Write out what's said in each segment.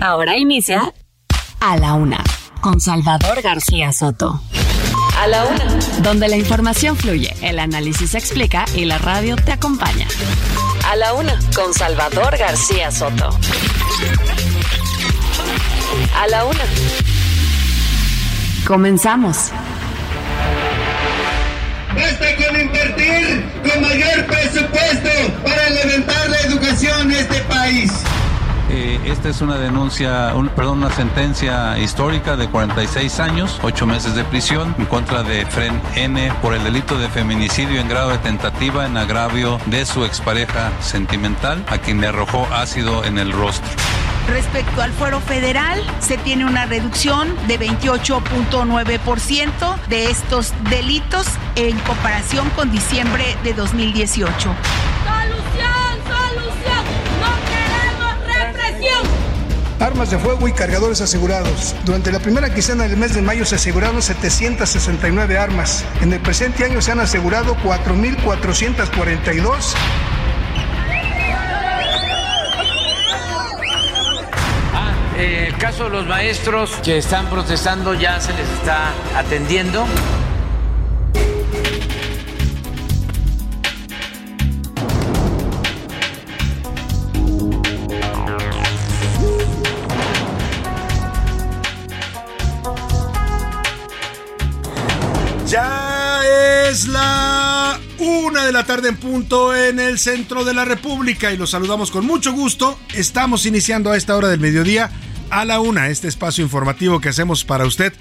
Ahora inicia A la Una con Salvador García Soto. A la Una. Donde la información fluye, el análisis se explica y la radio te acompaña. A la Una con Salvador García Soto. A la Una. Comenzamos. Basta con invertir con mayor presupuesto para levantar la educación en este país. Eh, esta es una denuncia, un, perdón, una sentencia histórica de 46 años, 8 meses de prisión en contra de Fren N por el delito de feminicidio en grado de tentativa en agravio de su expareja sentimental, a quien le arrojó ácido en el rostro. Respecto al fuero federal, se tiene una reducción de 28.9% de estos delitos en comparación con diciembre de 2018. ¡Solución! ¡Solución! Armas de fuego y cargadores asegurados. Durante la primera quincena del mes de mayo se aseguraron 769 armas. En el presente año se han asegurado 4.442 Eh, el caso de los maestros que están protestando ya se les está atendiendo. Ya es la una de la tarde en punto en el centro de la República y los saludamos con mucho gusto. Estamos iniciando a esta hora del mediodía a la una este espacio informativo que hacemos para usted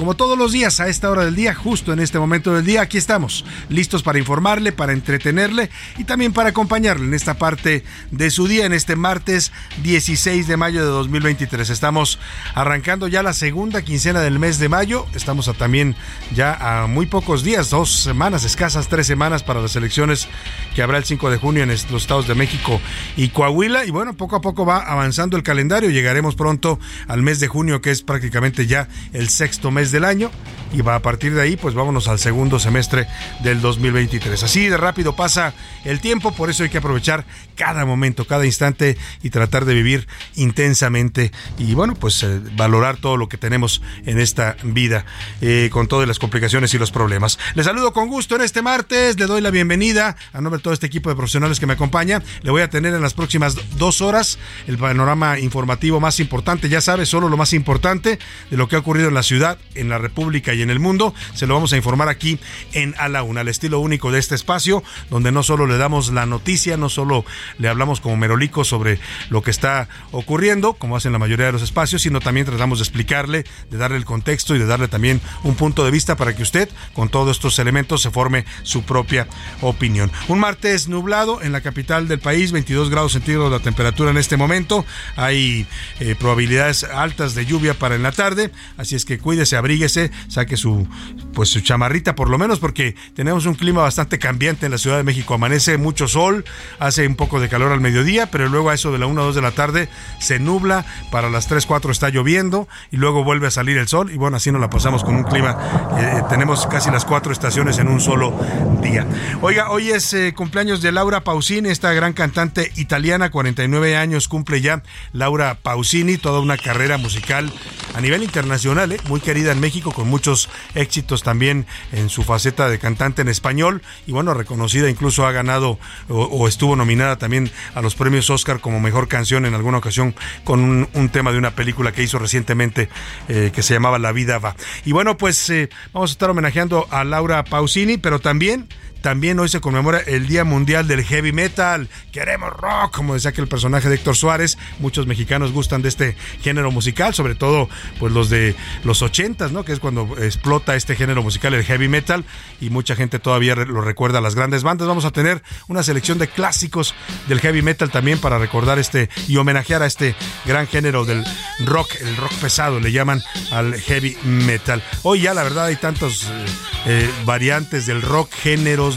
como todos los días a esta hora del día, justo en este momento del día, aquí estamos, listos para informarle, para entretenerle y también para acompañarle en esta parte de su día, en este martes 16 de mayo de 2023. Estamos arrancando ya la segunda quincena del mes de mayo, estamos también ya a muy pocos días, dos semanas, escasas tres semanas para las elecciones que habrá el 5 de junio en los estados de México y Coahuila. Y bueno, poco a poco va avanzando el calendario, llegaremos pronto al mes de junio, que es prácticamente ya el sexto mes del año y va a partir de ahí pues vámonos al segundo semestre del 2023. Así de rápido pasa el tiempo, por eso hay que aprovechar cada momento, cada instante y tratar de vivir intensamente y bueno pues eh, valorar todo lo que tenemos en esta vida eh, con todas las complicaciones y los problemas. Les saludo con gusto en este martes, le doy la bienvenida a nombre de todo este equipo de profesionales que me acompaña. Le voy a tener en las próximas dos horas el panorama informativo más importante, ya sabe, solo lo más importante de lo que ha ocurrido en la ciudad, en la República y en el mundo. Se lo vamos a informar aquí en A la Una, al estilo único de este espacio, donde no solo le damos la noticia, no solo le hablamos como merolicos sobre lo que está ocurriendo, como hacen la mayoría de los espacios, sino también tratamos de explicarle, de darle el contexto y de darle también un punto de vista para que usted, con todos estos elementos, se forme su propia opinión. Un martes nublado en la capital del país, 22 grados centígrados la temperatura en este momento. Hay eh, probabilidades altas de lluvia para en la tarde, así es que cuídese, abríguese, saque su pues su chamarrita por lo menos porque tenemos un clima bastante cambiante en la Ciudad de México. Amanece mucho sol, hace un poco de calor al mediodía, pero luego a eso de la 1 o 2 de la tarde se nubla, para las 3 4 está lloviendo y luego vuelve a salir el sol y bueno, así nos la pasamos con un clima eh, tenemos casi las cuatro estaciones en un solo día. Oiga, hoy es eh, cumpleaños de Laura Pausini, esta gran cantante italiana, 49 años cumple ya Laura Pausini, toda una carrera musical a nivel internacional, eh, muy querida en México con muchos éxitos también en su faceta de cantante en español y bueno, reconocida incluso ha ganado o, estuvo nominada también a los premios Oscar como mejor canción en alguna ocasión con un, un tema de una película que hizo recientemente eh, que se llamaba La vida va. Y bueno, pues eh, vamos a estar homenajeando a Laura Pausini, pero también también hoy se conmemora el Día Mundial del Heavy Metal. Queremos rock, como decía que el personaje de Héctor Suárez. Muchos mexicanos gustan de este género musical, sobre todo pues los de los ochentas, ¿no? Que es cuando explota este género musical, el heavy metal, y mucha gente todavía lo recuerda a las grandes bandas. Vamos a tener una selección de clásicos del heavy metal también para recordar este y homenajear a este gran género del rock, el rock pesado, le llaman al heavy metal. Hoy ya la verdad hay tantos eh, eh, variantes del rock,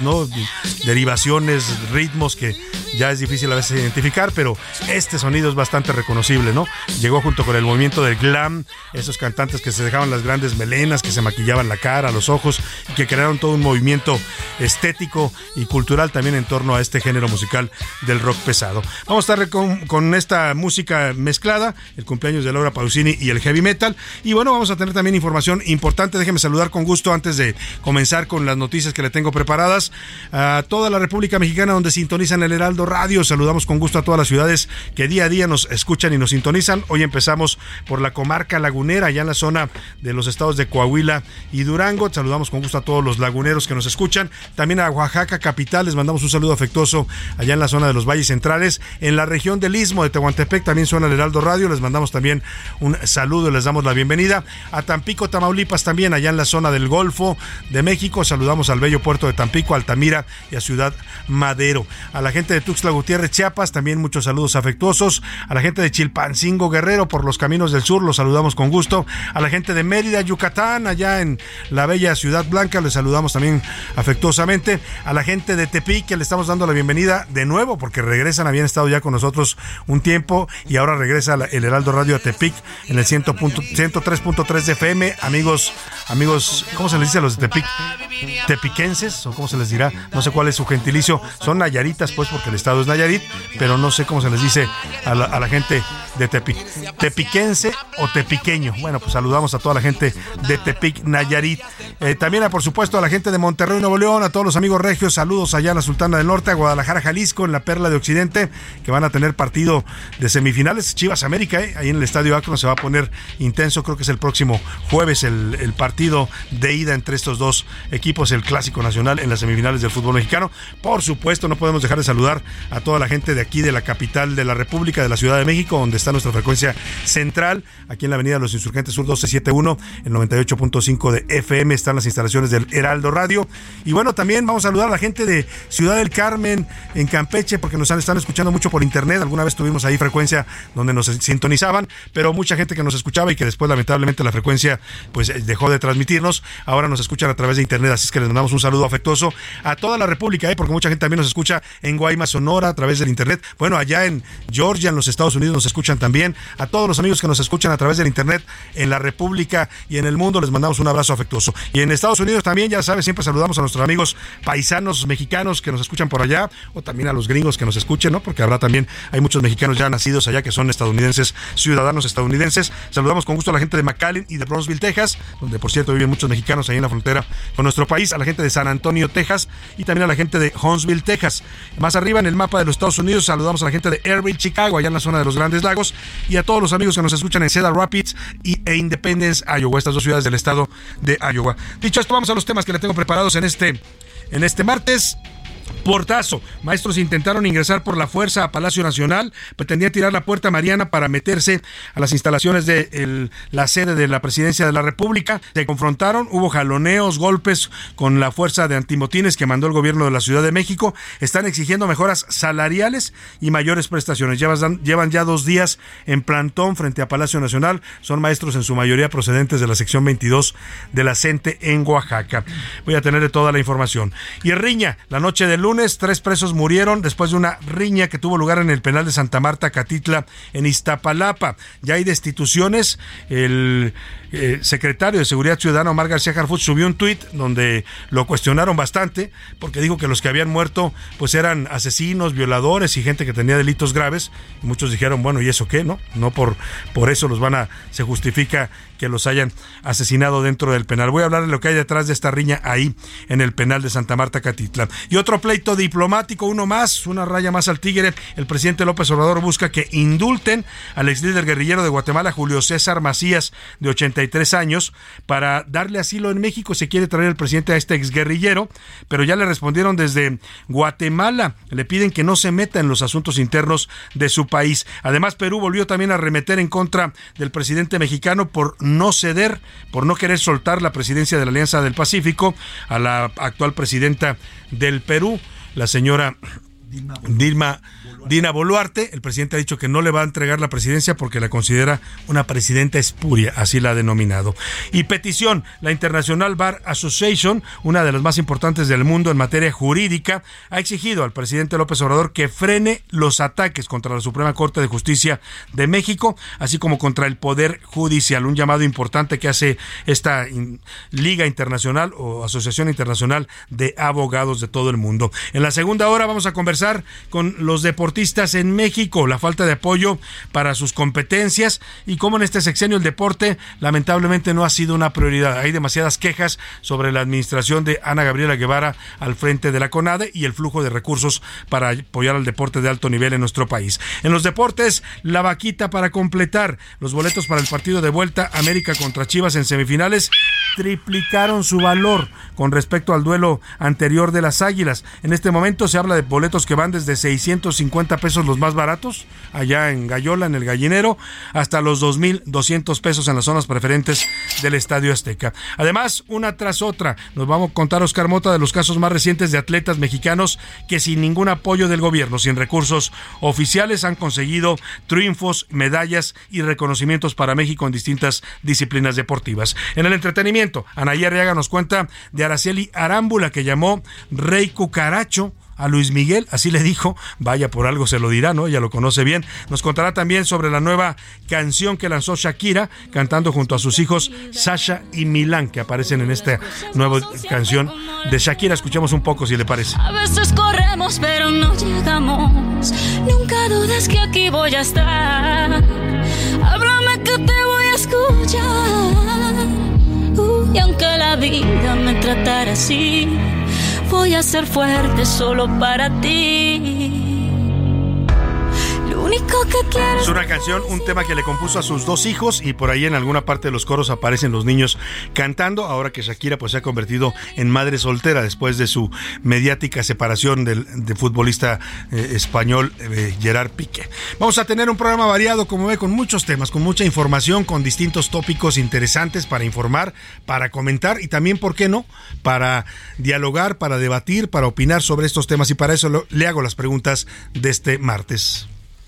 ¿no? Derivaciones, ritmos que ya es difícil a veces identificar, pero este sonido es bastante reconocible, ¿no? Llegó junto con el movimiento del glam, esos cantantes que se dejaban las grandes melenas, que se maquillaban la cara, los ojos, y que crearon todo un movimiento estético y cultural también en torno a este género musical del rock pesado. Vamos a estar con, esta música mezclada, el cumpleaños de Laura Pausini y el heavy metal, y bueno, vamos a tener también información importante, déjeme saludar con gusto antes de comenzar con las noticias que le tengo preparadas a toda la República Mexicana donde sintonizan el Heraldo Radio. Saludamos con gusto a todas las ciudades que día a día nos escuchan y nos sintonizan. Hoy empezamos por la comarca lagunera, allá en la zona de los estados de Coahuila y Durango. Saludamos con gusto a todos los laguneros que nos escuchan. También a Oaxaca capital les mandamos un saludo afectuoso allá en la zona de los valles centrales. En la región del Istmo de Tehuantepec también suena el Heraldo Radio. Les mandamos también un saludo les damos la bienvenida. A Tampico, Tamaulipas también, allá en la zona del Golfo de México. Saludamos al bello puerto de Tampico, Altamira y a Ciudad Madero. A la gente de Tuxtla Gutiérrez, Chiapas, también muchos saludos afectuosos. A la gente de Chilpancingo, Guerrero, por los caminos del sur, los saludamos con gusto. A la gente de Mérida, Yucatán, allá en la bella Ciudad Blanca, les saludamos también afectuosamente. A la gente de Tepic, que le estamos dando la bienvenida de nuevo, porque regresan, habían estado ya con nosotros un tiempo y ahora regresa el Heraldo Radio a Tepic en el 103.3 de FM. Amigos, amigos, ¿cómo se les dice a los de Tepic? Tepiquenses, o cómo se les dirá, no sé cuál es su gentilicio, son nayaritas, pues, porque el estado es Nayarit, pero no sé cómo se les dice a la, gente de Tepic. Tepiquense o tepiqueño. Bueno, pues saludamos a toda la gente de Tepic, Nayarit. Eh, también, a, por supuesto, a la gente de Monterrey, Nuevo León, a todos los amigos regios, saludos allá en la Sultana del Norte, a Guadalajara, Jalisco, en la Perla de Occidente, que van a tener partido de semifinales. Chivas América, eh, ahí en el Estadio Akron se va a poner intenso, creo que es el próximo jueves el, el partido de ida entre estos dos equipos, el Clásico Nacional en las semifinales del fútbol mexicano. Por supuesto, no podemos dejar de saludar a toda la gente de aquí, de la capital de la República, de la Ciudad de México, donde está nuestra frecuencia central, aquí en la Avenida Los Insurgentes Sur 1271, el 98.5 de FM, están las instalaciones del Heraldo Radio. Y bueno, también vamos a saludar a la gente de Ciudad del Carmen, en Campeche, porque nos están escuchando mucho por internet. Alguna vez tuvimos ahí frecuencia donde nos sintonizaban, pero mucha gente que nos escuchaba y que después lamentablemente la frecuencia pues dejó de transmitirnos, ahora nos escuchan a través de internet, así es que les mandamos un saludo afectuoso a toda la República, ¿eh? porque mucha gente también nos escucha en Guaymas, Sonora, a través del internet. Bueno, allá en Georgia, en los Estados Unidos, nos escuchan también. A todos los amigos que nos escuchan a través del internet en la República y en el mundo, les mandamos un abrazo afectuoso. Y en Estados Unidos también, ya sabes, siempre saludamos a nuestros amigos paisanos mexicanos que nos escuchan por allá, o también a los gringos que nos escuchen, ¿no? Porque habrá también, hay muchos mexicanos ya nacidos allá que son estadounidenses, ciudadanos estadounidenses. Saludamos con gusto a la gente de McAllen y de Brownsville, Texas, donde por cierto viven muchos mexicanos ahí en la frontera con nuestro país, a la gente de San Antonio, Texas, y también a la gente de Huntsville, Texas. Más arriba en el mapa de los Estados Unidos, saludamos a la gente de Airville, Chicago, allá en la zona de los Grandes Lagos, y a todos los amigos que nos escuchan en Cedar Rapids y, e Independence, Iowa, estas dos ciudades del estado de Iowa. Dicho esto, vamos a los temas que le tengo preparados en este, en este martes. Portazo. Maestros intentaron ingresar por la fuerza a Palacio Nacional, pretendían tirar la puerta mariana para meterse a las instalaciones de la sede de la Presidencia de la República. Se confrontaron, hubo jaloneos, golpes con la fuerza de antimotines que mandó el gobierno de la Ciudad de México. Están exigiendo mejoras salariales y mayores prestaciones. Llevan, llevan ya dos días en plantón frente a Palacio Nacional. Son maestros en su mayoría procedentes de la sección 22 de la CENTE en Oaxaca. Voy a tenerle toda la información. Y Riña, la noche de lunes lunes, tres presos murieron después de una riña que tuvo lugar en el penal de Santa Marta, Catitla, en Iztapalapa. Ya hay destituciones. El eh, secretario de Seguridad Ciudadana, Omar García Harfuch, subió un tuit donde lo cuestionaron bastante porque dijo que los que habían muerto pues eran asesinos, violadores y gente que tenía delitos graves. Muchos dijeron, bueno, ¿y eso qué? No, no por, por eso los van a, se justifica que los hayan asesinado dentro del penal. Voy a hablar de lo que hay detrás de esta riña ahí en el penal de Santa Marta Catitla. Y otro pleito diplomático, uno más, una raya más al tigre. El presidente López Obrador busca que indulten al ex líder guerrillero de Guatemala, Julio César Macías, de 83 años, para darle asilo en México. Se quiere traer el presidente a este ex guerrillero, pero ya le respondieron desde Guatemala. Le piden que no se meta en los asuntos internos de su país. Además, Perú volvió también a remeter en contra del presidente mexicano por no ceder, por no querer soltar la presidencia de la Alianza del Pacífico a la actual presidenta del Perú, la señora Dilma Dina Boluarte, el presidente ha dicho que no le va a entregar la presidencia porque la considera una presidenta espuria, así la ha denominado. Y petición, la International Bar Association, una de las más importantes del mundo en materia jurídica, ha exigido al presidente López Obrador que frene los ataques contra la Suprema Corte de Justicia de México, así como contra el Poder Judicial, un llamado importante que hace esta Liga Internacional o Asociación Internacional de Abogados de todo el mundo. En la segunda hora vamos a conversar con los deportistas en México, la falta de apoyo para sus competencias y cómo en este sexenio el deporte lamentablemente no ha sido una prioridad. Hay demasiadas quejas sobre la administración de Ana Gabriela Guevara al frente de la CONADE y el flujo de recursos para apoyar al deporte de alto nivel en nuestro país. En los deportes, la vaquita para completar los boletos para el partido de vuelta América contra Chivas en semifinales triplicaron su valor con respecto al duelo anterior de las Águilas. En este momento se habla de boletos que van desde 650 pesos los más baratos, allá en Gallola, en el gallinero, hasta los 2.200 pesos en las zonas preferentes del Estadio Azteca. Además, una tras otra, nos vamos a contar Oscar Mota de los casos más recientes de atletas mexicanos que sin ningún apoyo del gobierno, sin recursos oficiales, han conseguido triunfos, medallas y reconocimientos para México en distintas disciplinas deportivas. En el entretenimiento, Anaya Arriaga nos cuenta de Araceli Arámbula, que llamó Rey Cucaracho a Luis Miguel, así le dijo, vaya por algo se lo dirá, ¿no? Ella lo conoce bien. Nos contará también sobre la nueva canción que lanzó Shakira, cantando junto a sus hijos Sasha y Milán, que aparecen en esta nueva canción de Shakira. Escuchemos un poco si le parece. A veces corremos, pero no llegamos. Nunca dudes que aquí voy a estar. Háblame que te voy a escuchar. y aunque la vida me tratara así voy a ser fuerte solo para ti. Es una canción, un tema que le compuso a sus dos hijos y por ahí en alguna parte de los coros aparecen los niños cantando, ahora que Shakira pues se ha convertido en madre soltera después de su mediática separación del, futbolista eh, español eh, Gerard Piqué. Vamos a tener un programa variado, como ve, con muchos temas, con mucha información, con distintos tópicos interesantes para informar, para comentar y también, ¿por qué no?, para dialogar, para debatir, para opinar sobre estos temas y para eso le hago las preguntas de este martes.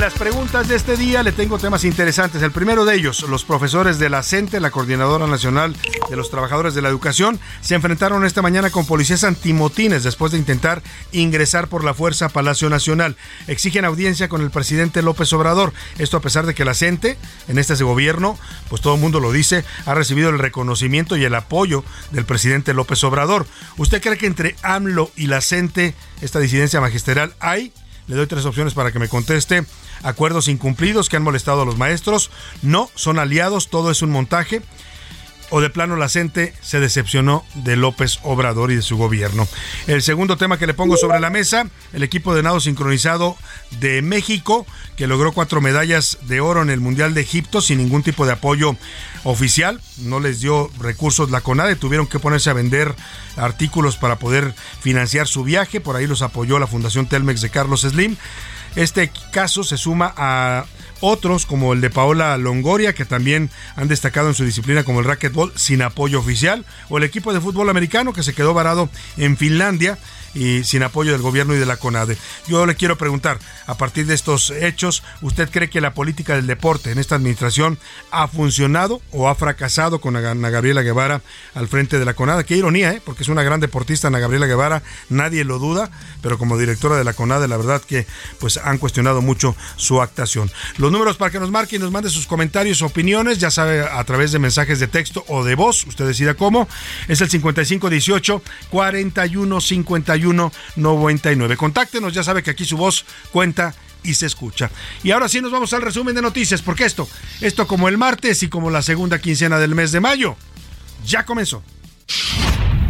Las preguntas de este día le tengo temas interesantes. El primero de ellos, los profesores de la CENTE, la Coordinadora Nacional de los Trabajadores de la Educación, se enfrentaron esta mañana con policías antimotines después de intentar ingresar por la fuerza Palacio Nacional. Exigen audiencia con el presidente López Obrador. Esto a pesar de que la CENTE, en este gobierno, pues todo el mundo lo dice, ha recibido el reconocimiento y el apoyo del presidente López Obrador. ¿Usted cree que entre AMLO y la CENTE, esta disidencia magisterial, hay? Le doy tres opciones para que me conteste. Acuerdos incumplidos que han molestado a los maestros. No, son aliados, todo es un montaje o de plano la gente se decepcionó de López Obrador y de su gobierno. El segundo tema que le pongo sobre la mesa, el equipo de nado sincronizado de México, que logró cuatro medallas de oro en el Mundial de Egipto sin ningún tipo de apoyo oficial, no les dio recursos la CONADE, tuvieron que ponerse a vender artículos para poder financiar su viaje, por ahí los apoyó la Fundación Telmex de Carlos Slim. Este caso se suma a otros como el de Paola Longoria, que también han destacado en su disciplina como el racquetball sin apoyo oficial, o el equipo de fútbol americano que se quedó varado en Finlandia y sin apoyo del gobierno y de la CONADE. Yo le quiero preguntar, a partir de estos hechos, ¿usted cree que la política del deporte en esta administración ha funcionado o ha fracasado con Ana Gabriela Guevara al frente de la CONADE? Qué ironía, ¿eh? porque es una gran deportista Ana Gabriela Guevara, nadie lo duda, pero como directora de la CONADE, la verdad que pues han cuestionado mucho su actuación. Los números para que nos marque y nos mande sus comentarios, opiniones, ya sabe, a través de mensajes de texto o de voz, usted decida cómo, es el 5518 4151 99. Contáctenos, ya sabe que aquí su voz cuenta y se escucha. Y ahora sí nos vamos al resumen de noticias, porque esto, esto como el martes y como la segunda quincena del mes de mayo, ya comenzó.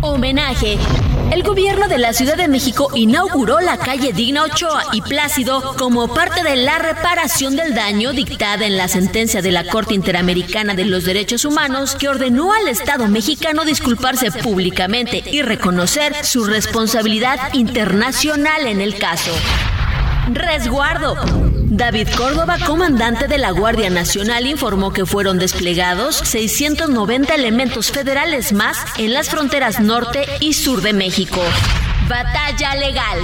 Homenaje. El gobierno de la Ciudad de México inauguró la calle Digna Ochoa y Plácido como parte de la reparación del daño dictada en la sentencia de la Corte Interamericana de los Derechos Humanos que ordenó al Estado mexicano disculparse públicamente y reconocer su responsabilidad internacional en el caso. Resguardo. David Córdoba, comandante de la Guardia Nacional, informó que fueron desplegados 690 elementos federales más en las fronteras norte y sur de México. Batalla legal.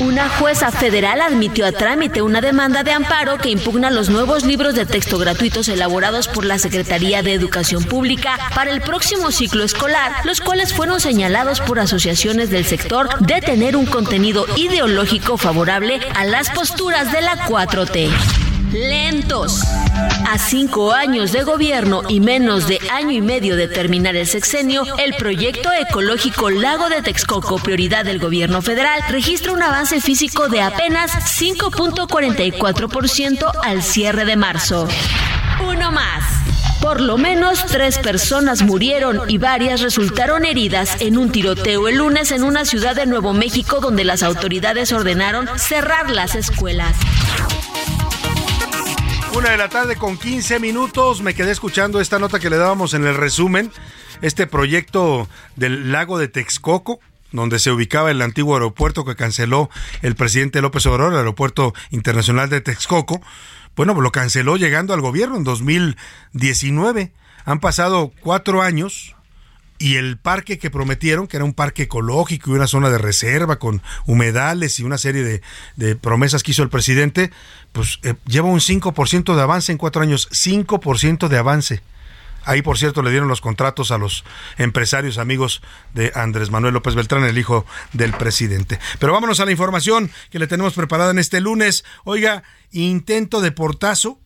Una jueza federal admitió a trámite una demanda de amparo que impugna los nuevos libros de texto gratuitos elaborados por la Secretaría de Educación Pública para el próximo ciclo escolar, los cuales fueron señalados por asociaciones del sector de tener un contenido ideológico favorable a las posturas de la 4T lentos. A cinco años de gobierno y menos de año y medio de terminar el sexenio, el proyecto ecológico Lago de Texcoco, prioridad del gobierno federal, registra un avance físico de apenas 5.44% al cierre de marzo. Uno más. Por lo menos tres personas murieron y varias resultaron heridas en un tiroteo el lunes en una ciudad de Nuevo México donde las autoridades ordenaron cerrar las escuelas. Una de la tarde con 15 minutos. Me quedé escuchando esta nota que le dábamos en el resumen. Este proyecto del lago de Texcoco, donde se ubicaba el antiguo aeropuerto que canceló el presidente López Obrador, el aeropuerto internacional de Texcoco. Bueno, lo canceló llegando al gobierno en 2019. Han pasado cuatro años y el parque que prometieron, que era un parque ecológico y una zona de reserva con humedales y una serie de, promesas que hizo el presidente, pues eh, lleva un 5% de avance en cuatro años, 5% de avance. Ahí, por cierto, le dieron los contratos a los empresarios amigos de Andrés Manuel López Beltrán, el hijo del presidente. Pero vámonos a la información que le tenemos preparada en este lunes. Oiga, intento de portazo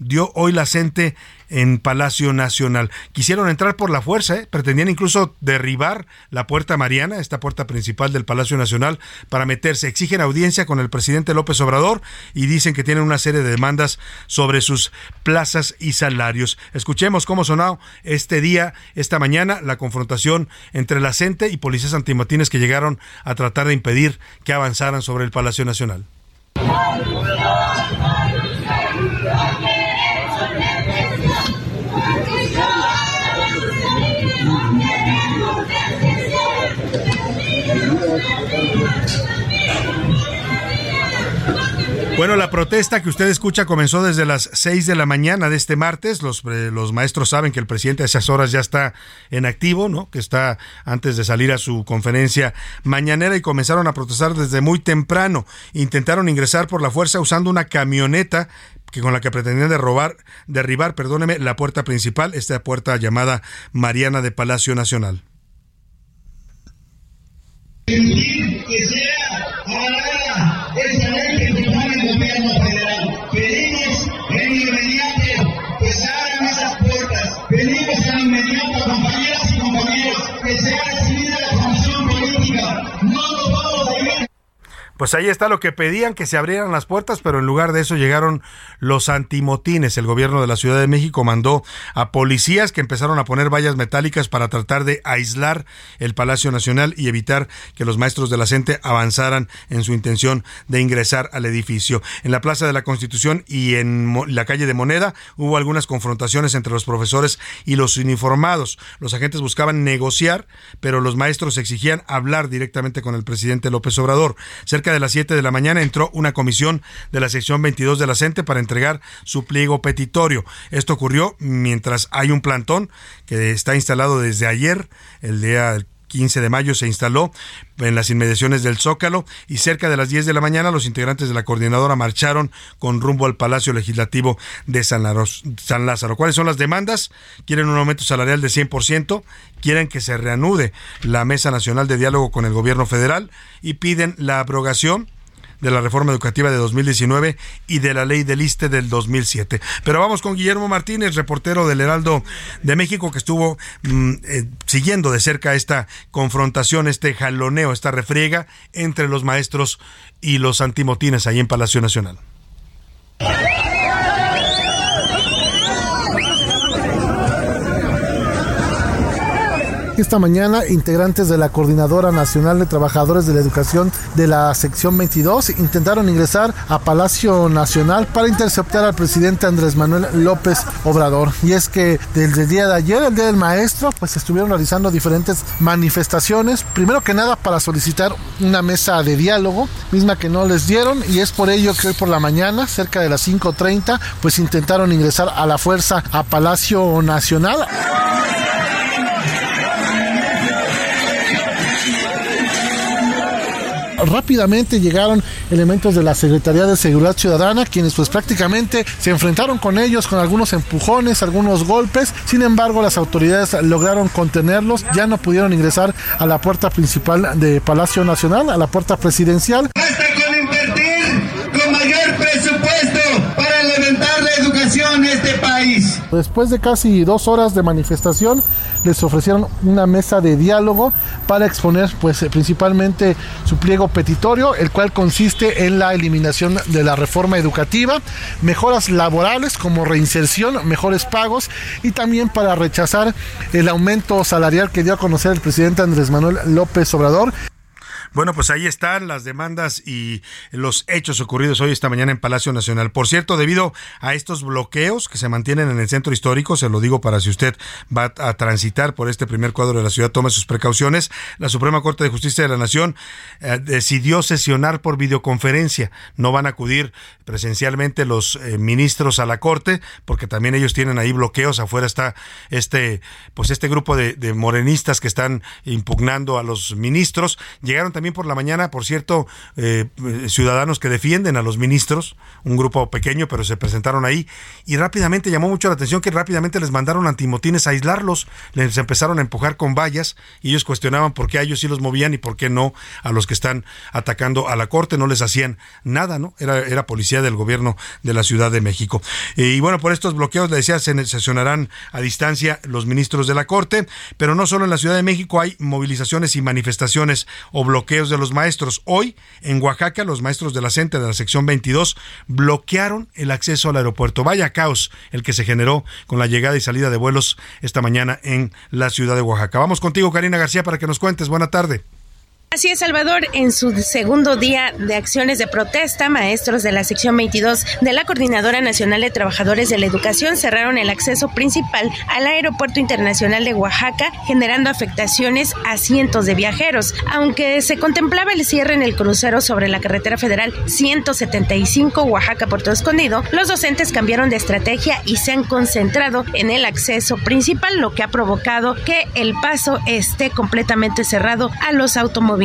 dio hoy la gente en Palacio Nacional. Quisieron entrar por la fuerza, ¿eh? pretendían incluso derribar la puerta Mariana, esta puerta principal del Palacio Nacional, para meterse. Exigen audiencia con el presidente López Obrador y dicen que tienen una serie de demandas sobre sus plazas y salarios. Escuchemos cómo sonó este día, esta mañana, la confrontación entre la gente y policías antimotines que llegaron a tratar de impedir que avanzaran sobre el Palacio Nacional. Bueno, la protesta que usted escucha comenzó desde las 6 de la mañana de este martes. Los, eh, los, maestros saben que el presidente a esas horas ya está en activo, ¿no? Que está antes de salir a su conferencia mañanera y comenzaron a protestar desde muy temprano. Intentaron ingresar por la fuerza usando una camioneta que con la que pretendían derrobar, derribar, perdóneme, la puerta principal, esta puerta llamada Mariana de Palacio Nacional. Pues ahí está lo que pedían, que se abrieran las puertas, pero en lugar de eso llegaron los antimotines. El gobierno de la Ciudad de México mandó a policías que empezaron a poner vallas metálicas para tratar de aislar el Palacio Nacional y evitar que los maestros de la CENTE avanzaran en su intención de ingresar al edificio. En la Plaza de la Constitución y en la calle de Moneda hubo algunas confrontaciones entre los profesores y los uniformados. Los agentes buscaban negociar, pero los maestros exigían hablar directamente con el presidente López Obrador. Cerca de las 7 de la mañana entró una comisión de la sección 22 de la CENTE para entregar su pliego petitorio. Esto ocurrió mientras hay un plantón que está instalado desde ayer, el día 15 de mayo se instaló en las inmediaciones del Zócalo y cerca de las 10 de la mañana los integrantes de la coordinadora marcharon con rumbo al Palacio Legislativo de San, Lázaro. ¿Cuáles son las demandas? Quieren un aumento salarial de 100%, quieren que se reanude la Mesa Nacional de Diálogo con el Gobierno Federal y piden la abrogación de la reforma educativa de 2019 y de la ley del ISTE del 2007. Pero vamos con Guillermo Martínez, reportero del Heraldo de México, que estuvo mm, eh, siguiendo de cerca esta confrontación, este jaloneo, esta refriega entre los maestros y los antimotines ahí en Palacio Nacional. Esta mañana integrantes de la Coordinadora Nacional de Trabajadores de la Educación de la sección 22 intentaron ingresar a Palacio Nacional para interceptar al presidente Andrés Manuel López Obrador. Y es que desde el día de ayer, el día del maestro, pues estuvieron realizando diferentes manifestaciones, primero que nada para solicitar una mesa de diálogo, misma que no les dieron y es por ello que hoy por la mañana, cerca de las 5.30, pues intentaron ingresar a la fuerza a Palacio Nacional. Rápidamente llegaron elementos de la Secretaría de Seguridad Ciudadana, quienes pues prácticamente se enfrentaron con ellos con algunos empujones, algunos golpes. Sin embargo, las autoridades lograron contenerlos, ya no pudieron ingresar a la puerta principal de Palacio Nacional, a la puerta presidencial. Basta con invertir con mayor presupuesto para levantar la educación en este país. Después de casi dos horas de manifestación, les ofrecieron una mesa de diálogo para exponer pues principalmente su pliego petitorio, el cual consiste en la eliminación de la reforma educativa, mejoras laborales como reinserción, mejores pagos y también para rechazar el aumento salarial que dio a conocer el presidente Andrés Manuel López Obrador bueno, pues ahí están las demandas y los hechos ocurridos hoy esta mañana en Palacio Nacional. Por cierto, debido a estos bloqueos que se mantienen en el centro histórico, se lo digo para si usted va a transitar por este primer cuadro de la ciudad, tome sus precauciones. La Suprema Corte de Justicia de la Nación eh, decidió sesionar por videoconferencia. No van a acudir presencialmente los eh, ministros a la Corte, porque también ellos tienen ahí bloqueos. Afuera está este, pues este grupo de, de morenistas que están impugnando a los ministros. Llegaron también por la mañana, por cierto, eh, ciudadanos que defienden a los ministros, un grupo pequeño, pero se presentaron ahí y rápidamente llamó mucho la atención que rápidamente les mandaron antimotines a aislarlos, les empezaron a empujar con vallas y ellos cuestionaban por qué a ellos sí los movían y por qué no a los que están atacando a la corte, no les hacían nada, ¿no? Era, era policía del gobierno de la Ciudad de México. Y bueno, por estos bloqueos, le decía, se sesionarán a distancia los ministros de la corte, pero no solo en la Ciudad de México hay movilizaciones y manifestaciones o bloqueos de los maestros. Hoy, en Oaxaca, los maestros de la CENTE de la sección 22 bloquearon el acceso al aeropuerto. Vaya caos el que se generó con la llegada y salida de vuelos esta mañana en la ciudad de Oaxaca. Vamos contigo, Karina García, para que nos cuentes. Buena tarde. Así es, Salvador. En su segundo día de acciones de protesta, maestros de la sección 22 de la Coordinadora Nacional de Trabajadores de la Educación cerraron el acceso principal al Aeropuerto Internacional de Oaxaca, generando afectaciones a cientos de viajeros. Aunque se contemplaba el cierre en el crucero sobre la carretera federal 175 Oaxaca-Puerto Escondido, los docentes cambiaron de estrategia y se han concentrado en el acceso principal, lo que ha provocado que el paso esté completamente cerrado a los automóviles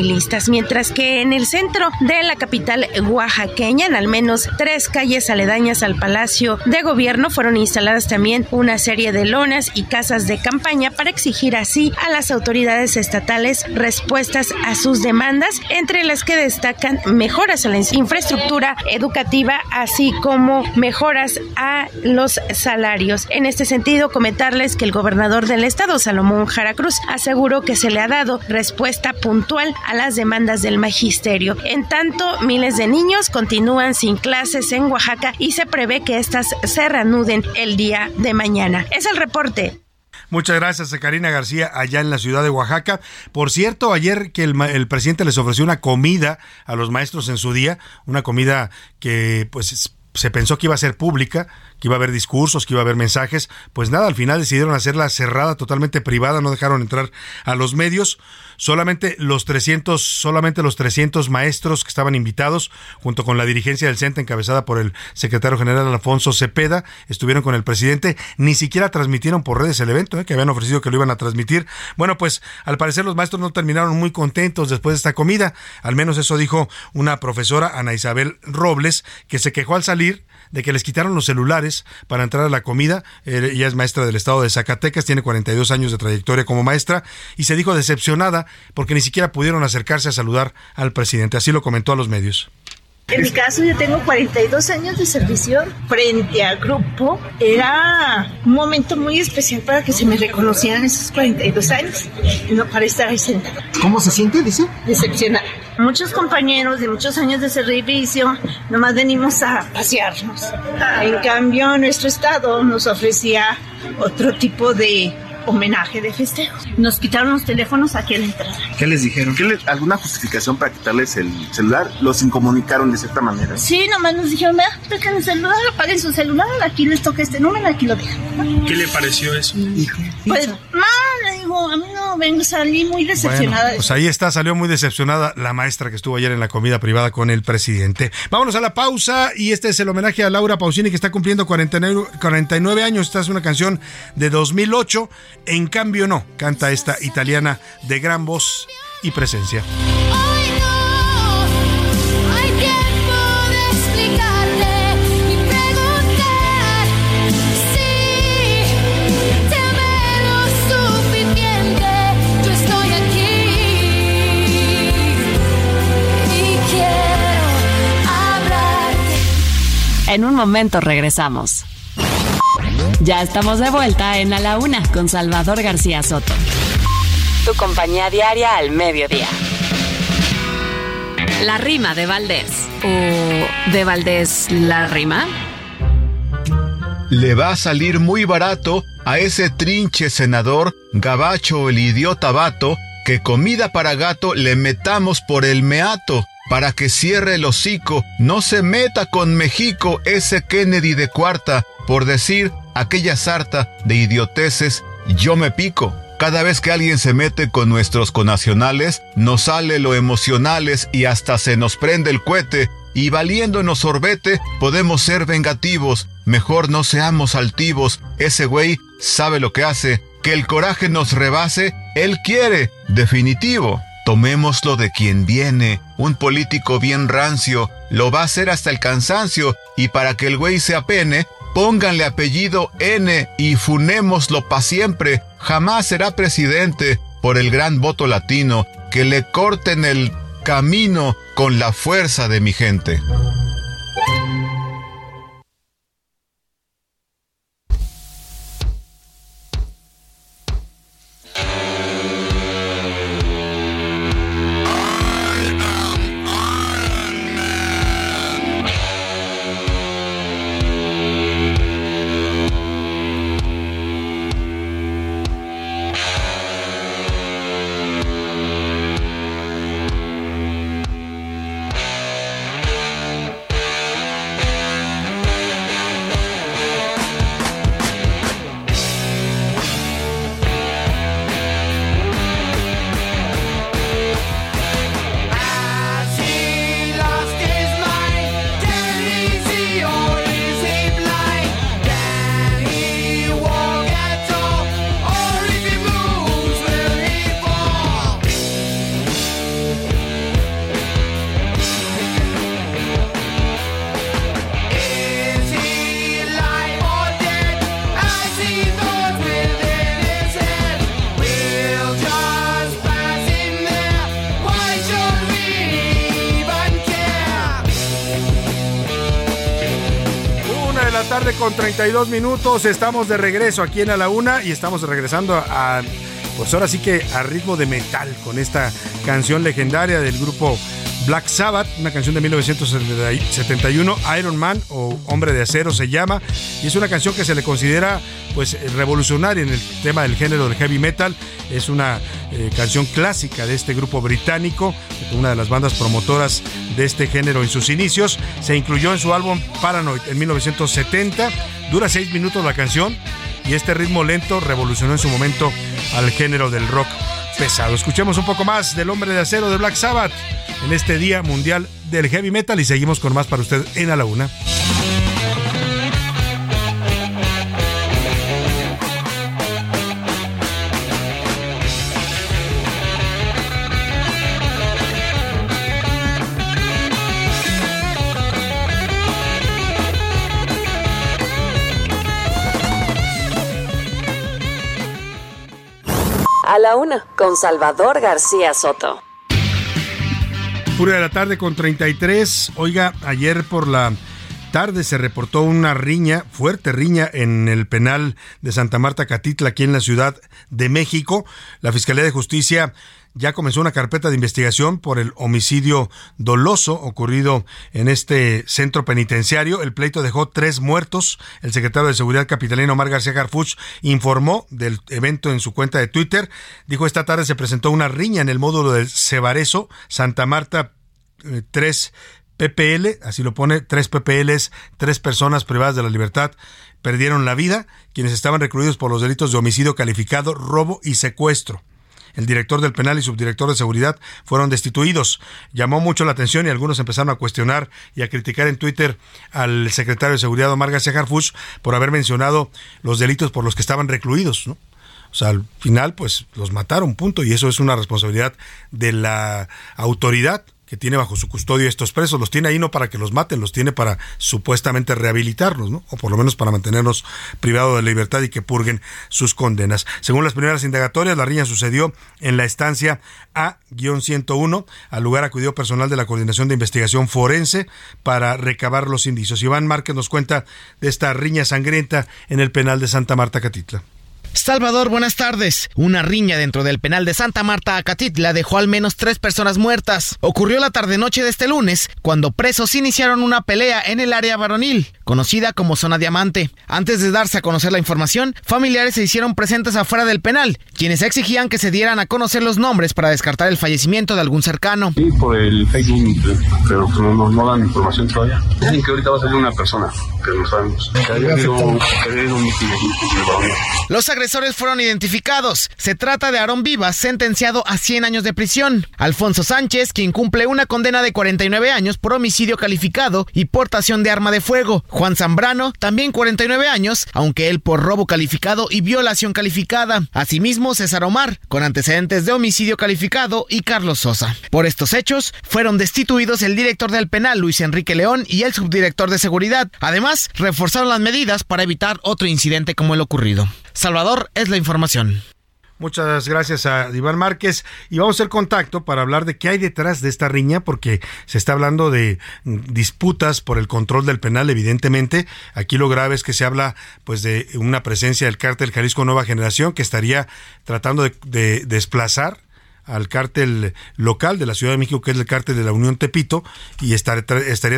mientras que en el centro de la capital oaxaqueña, en al menos tres calles aledañas al Palacio de Gobierno, fueron instaladas también una serie de lonas y casas de campaña para exigir así a las autoridades estatales respuestas a sus demandas, entre las que destacan mejoras a la infraestructura educativa, así como mejoras a los salarios. En este sentido, comentarles que el gobernador del estado, Salomón Jara Cruz, aseguró que se le ha dado respuesta puntual a las demandas del magisterio. En tanto, miles de niños continúan sin clases en Oaxaca y se prevé que éstas se reanuden el día de mañana. Es el reporte. Muchas gracias a Karina García allá en la ciudad de Oaxaca. Por cierto, ayer que el, el, presidente les ofreció una comida a los maestros en su día, una comida que pues se pensó que iba a ser pública, que iba a haber discursos, que iba a haber mensajes, pues nada, al final decidieron hacerla cerrada, totalmente privada, no dejaron entrar a los medios. Solamente los 300, solamente los 300 maestros que estaban invitados, junto con la dirigencia del CENTE encabezada por el secretario general Alfonso Cepeda, estuvieron con el presidente, ni siquiera transmitieron por redes el evento, ¿eh? que habían ofrecido que lo iban a transmitir. Bueno, pues al parecer los maestros no terminaron muy contentos después de esta comida, al menos eso dijo una profesora, Ana Isabel Robles, que se quejó al salir de que les quitaron los celulares para entrar a la comida. ella es maestra del estado de Zacatecas, tiene 42 años de trayectoria como maestra y se dijo decepcionada porque ni siquiera pudieron acercarse a saludar al presidente. Así lo comentó a los medios. En mi caso yo tengo 42 años de servicio frente al grupo. Era un momento muy especial para que se me reconocieran esos 42 años, no para estar ahí sentada. ¿Cómo se siente, dice? Decepcionada. Muchos compañeros de muchos años de servicio, nomás venimos a pasearnos. En cambio, nuestro estado nos ofrecía otro tipo de homenaje de festejo. Nos quitaron los teléfonos aquí a la entrada. ¿Qué les dijeron? ¿Alguna justificación para quitarles el celular? ¿Los incomunicaron de cierta manera? Sí, nomás nos dijeron, vea, dejen el celular, apaguen su celular, aquí les toca este número, aquí lo dejan. ¿Qué le pareció eso? Pues, no, le digo, a mí no vengo, salí muy decepcionada. pues ahí está, salió muy decepcionada la maestra que estuvo ayer en la comida privada con el presidente. Vámonos a la pausa y este es el homenaje a Laura Pausini que está cumpliendo 49, 49 años. Esta es una canción de 2008 en cambio, no, canta esta italiana de gran voz y presencia. En un momento regresamos. Ya estamos de vuelta en A la Una con Salvador García Soto. Tu compañía diaria al mediodía. La rima de Valdés. ¿O de Valdés la rima? Le va a salir muy barato a ese trinche senador, gabacho el idiota vato, que comida para gato le metamos por el meato para que cierre el hocico, no se meta con México ese Kennedy de cuarta, por decir aquella sarta de idioteces, yo me pico. Cada vez que alguien se mete con nuestros conacionales, nos sale lo emocionales y hasta se nos prende el cohete, y valiéndonos sorbete, podemos ser vengativos. Mejor no seamos altivos. Ese güey sabe lo que hace. Que el coraje nos rebase, él quiere. Definitivo. Tomémoslo de quien viene. Un político bien rancio lo va a hacer hasta el cansancio. Y para que el güey se apene, Pónganle apellido N y funémoslo para siempre. Jamás será presidente por el gran voto latino. Que le corten el camino con la fuerza de mi gente. 32 minutos. Estamos de regreso aquí en A la Una y estamos regresando a, pues ahora sí que a ritmo de metal con esta canción legendaria del grupo Black Sabbath, una canción de 1971, Iron Man o Hombre de Acero se llama, y es una canción que se le considera pues revolucionaria en el tema del género del heavy metal. Es una eh, canción clásica de este grupo británico, una de las bandas promotoras de este género en sus inicios. Se incluyó en su álbum Paranoid en 1970. Dura seis minutos la canción y este ritmo lento revolucionó en su momento al género del rock pesado. Escuchemos un poco más del Hombre de Acero de Black Sabbath en este Día Mundial del Heavy Metal y seguimos con más para usted en A la Una. A la una, con Salvador García Soto. Pura de la tarde con 33. Oiga, ayer por la tarde se reportó una riña, fuerte riña, en el penal de Santa Marta Catitla, aquí en la Ciudad de México. La Fiscalía de Justicia ya comenzó una carpeta de investigación por el homicidio doloso ocurrido en este centro penitenciario. El pleito dejó tres muertos. El secretario de Seguridad capitalino Omar García Garfuch informó del evento en su cuenta de Twitter. Dijo esta tarde se presentó una riña en el módulo del Cebarezo, Santa Marta 3 eh, PPL, así lo pone, tres PPLs, tres personas privadas de la libertad perdieron la vida, quienes estaban recluidos por los delitos de homicidio calificado, robo y secuestro. El director del penal y subdirector de seguridad fueron destituidos. Llamó mucho la atención y algunos empezaron a cuestionar y a criticar en Twitter al secretario de seguridad Omar García Harfuch por haber mencionado los delitos por los que estaban recluidos. O sea, al final, pues los mataron, punto. Y eso es una responsabilidad de la autoridad que tiene bajo su custodia estos presos, los tiene ahí no para que los maten, los tiene para supuestamente rehabilitarlos, ¿no? O por lo menos para mantenerlos privados de libertad y que purguen sus condenas. Según las primeras indagatorias, la riña sucedió en la estancia A-101. Al lugar acudió personal de la Coordinación de Investigación Forense para recabar los indicios. Iván Márquez nos cuenta de esta riña sangrienta en el penal de Santa Marta Catitla. Salvador, buenas tardes. Una riña dentro del penal de Santa Marta Acatitla dejó al menos tres personas muertas. Ocurrió la tarde-noche de este lunes, cuando presos iniciaron una pelea en el área varonil, conocida como Zona Diamante. Antes de darse a conocer la información, familiares se hicieron presentes afuera del penal, quienes exigían que se dieran a conocer los nombres para descartar el fallecimiento de algún cercano. Sí, por el Facebook, pero no, no, dan información todavía. Dicen que ahorita va a salir una persona, que no sabemos. Los agresores fueron identificados. Se trata de Aarón Vivas, sentenciado a 100 años de prisión. Alfonso Sánchez, quien cumple una condena de 49 años por homicidio calificado y portación de arma de fuego. Juan Zambrano, también 49 años, aunque él por robo calificado y violación calificada. Asimismo, César Omar, con antecedentes de homicidio calificado, y Carlos Sosa. Por estos hechos, fueron destituidos el director del penal, Luis Enrique León, y el subdirector de seguridad. Además, reforzaron las medidas para evitar otro incidente como el ocurrido. Salvador es la información. Muchas gracias a Iván Márquez y vamos a hacer contacto para hablar de qué hay detrás de esta riña porque se está hablando de disputas por el control del penal evidentemente. Aquí lo grave es que se habla pues de una presencia del cártel Jalisco Nueva Generación que estaría tratando de, de desplazar al cártel local de la Ciudad de México, que es el cártel de la Unión Tepito, y estaría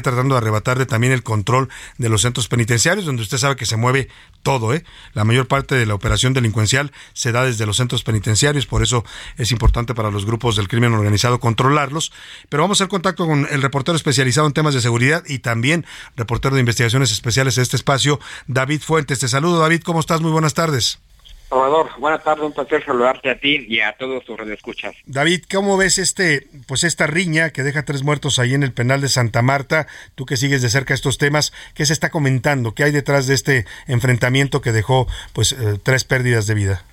tratando de arrebatarle también el control de los centros penitenciarios, donde usted sabe que se mueve todo, ¿eh? La mayor parte de la operación delincuencial se da desde los centros penitenciarios, por eso es importante para los grupos del crimen organizado controlarlos. Pero vamos a hacer contacto con el reportero especializado en temas de seguridad y también reportero de investigaciones especiales de este espacio, David Fuentes. Te saludo, David, ¿cómo estás? Muy buenas tardes. Salvador, buenas tardes, un placer saludarte a ti y a todos tus escuchas. David, ¿cómo ves este, pues esta riña que deja tres muertos ahí en el penal de Santa Marta? Tú que sigues de cerca estos temas, ¿qué se está comentando? ¿Qué hay detrás de este enfrentamiento que dejó pues eh, tres pérdidas de vida?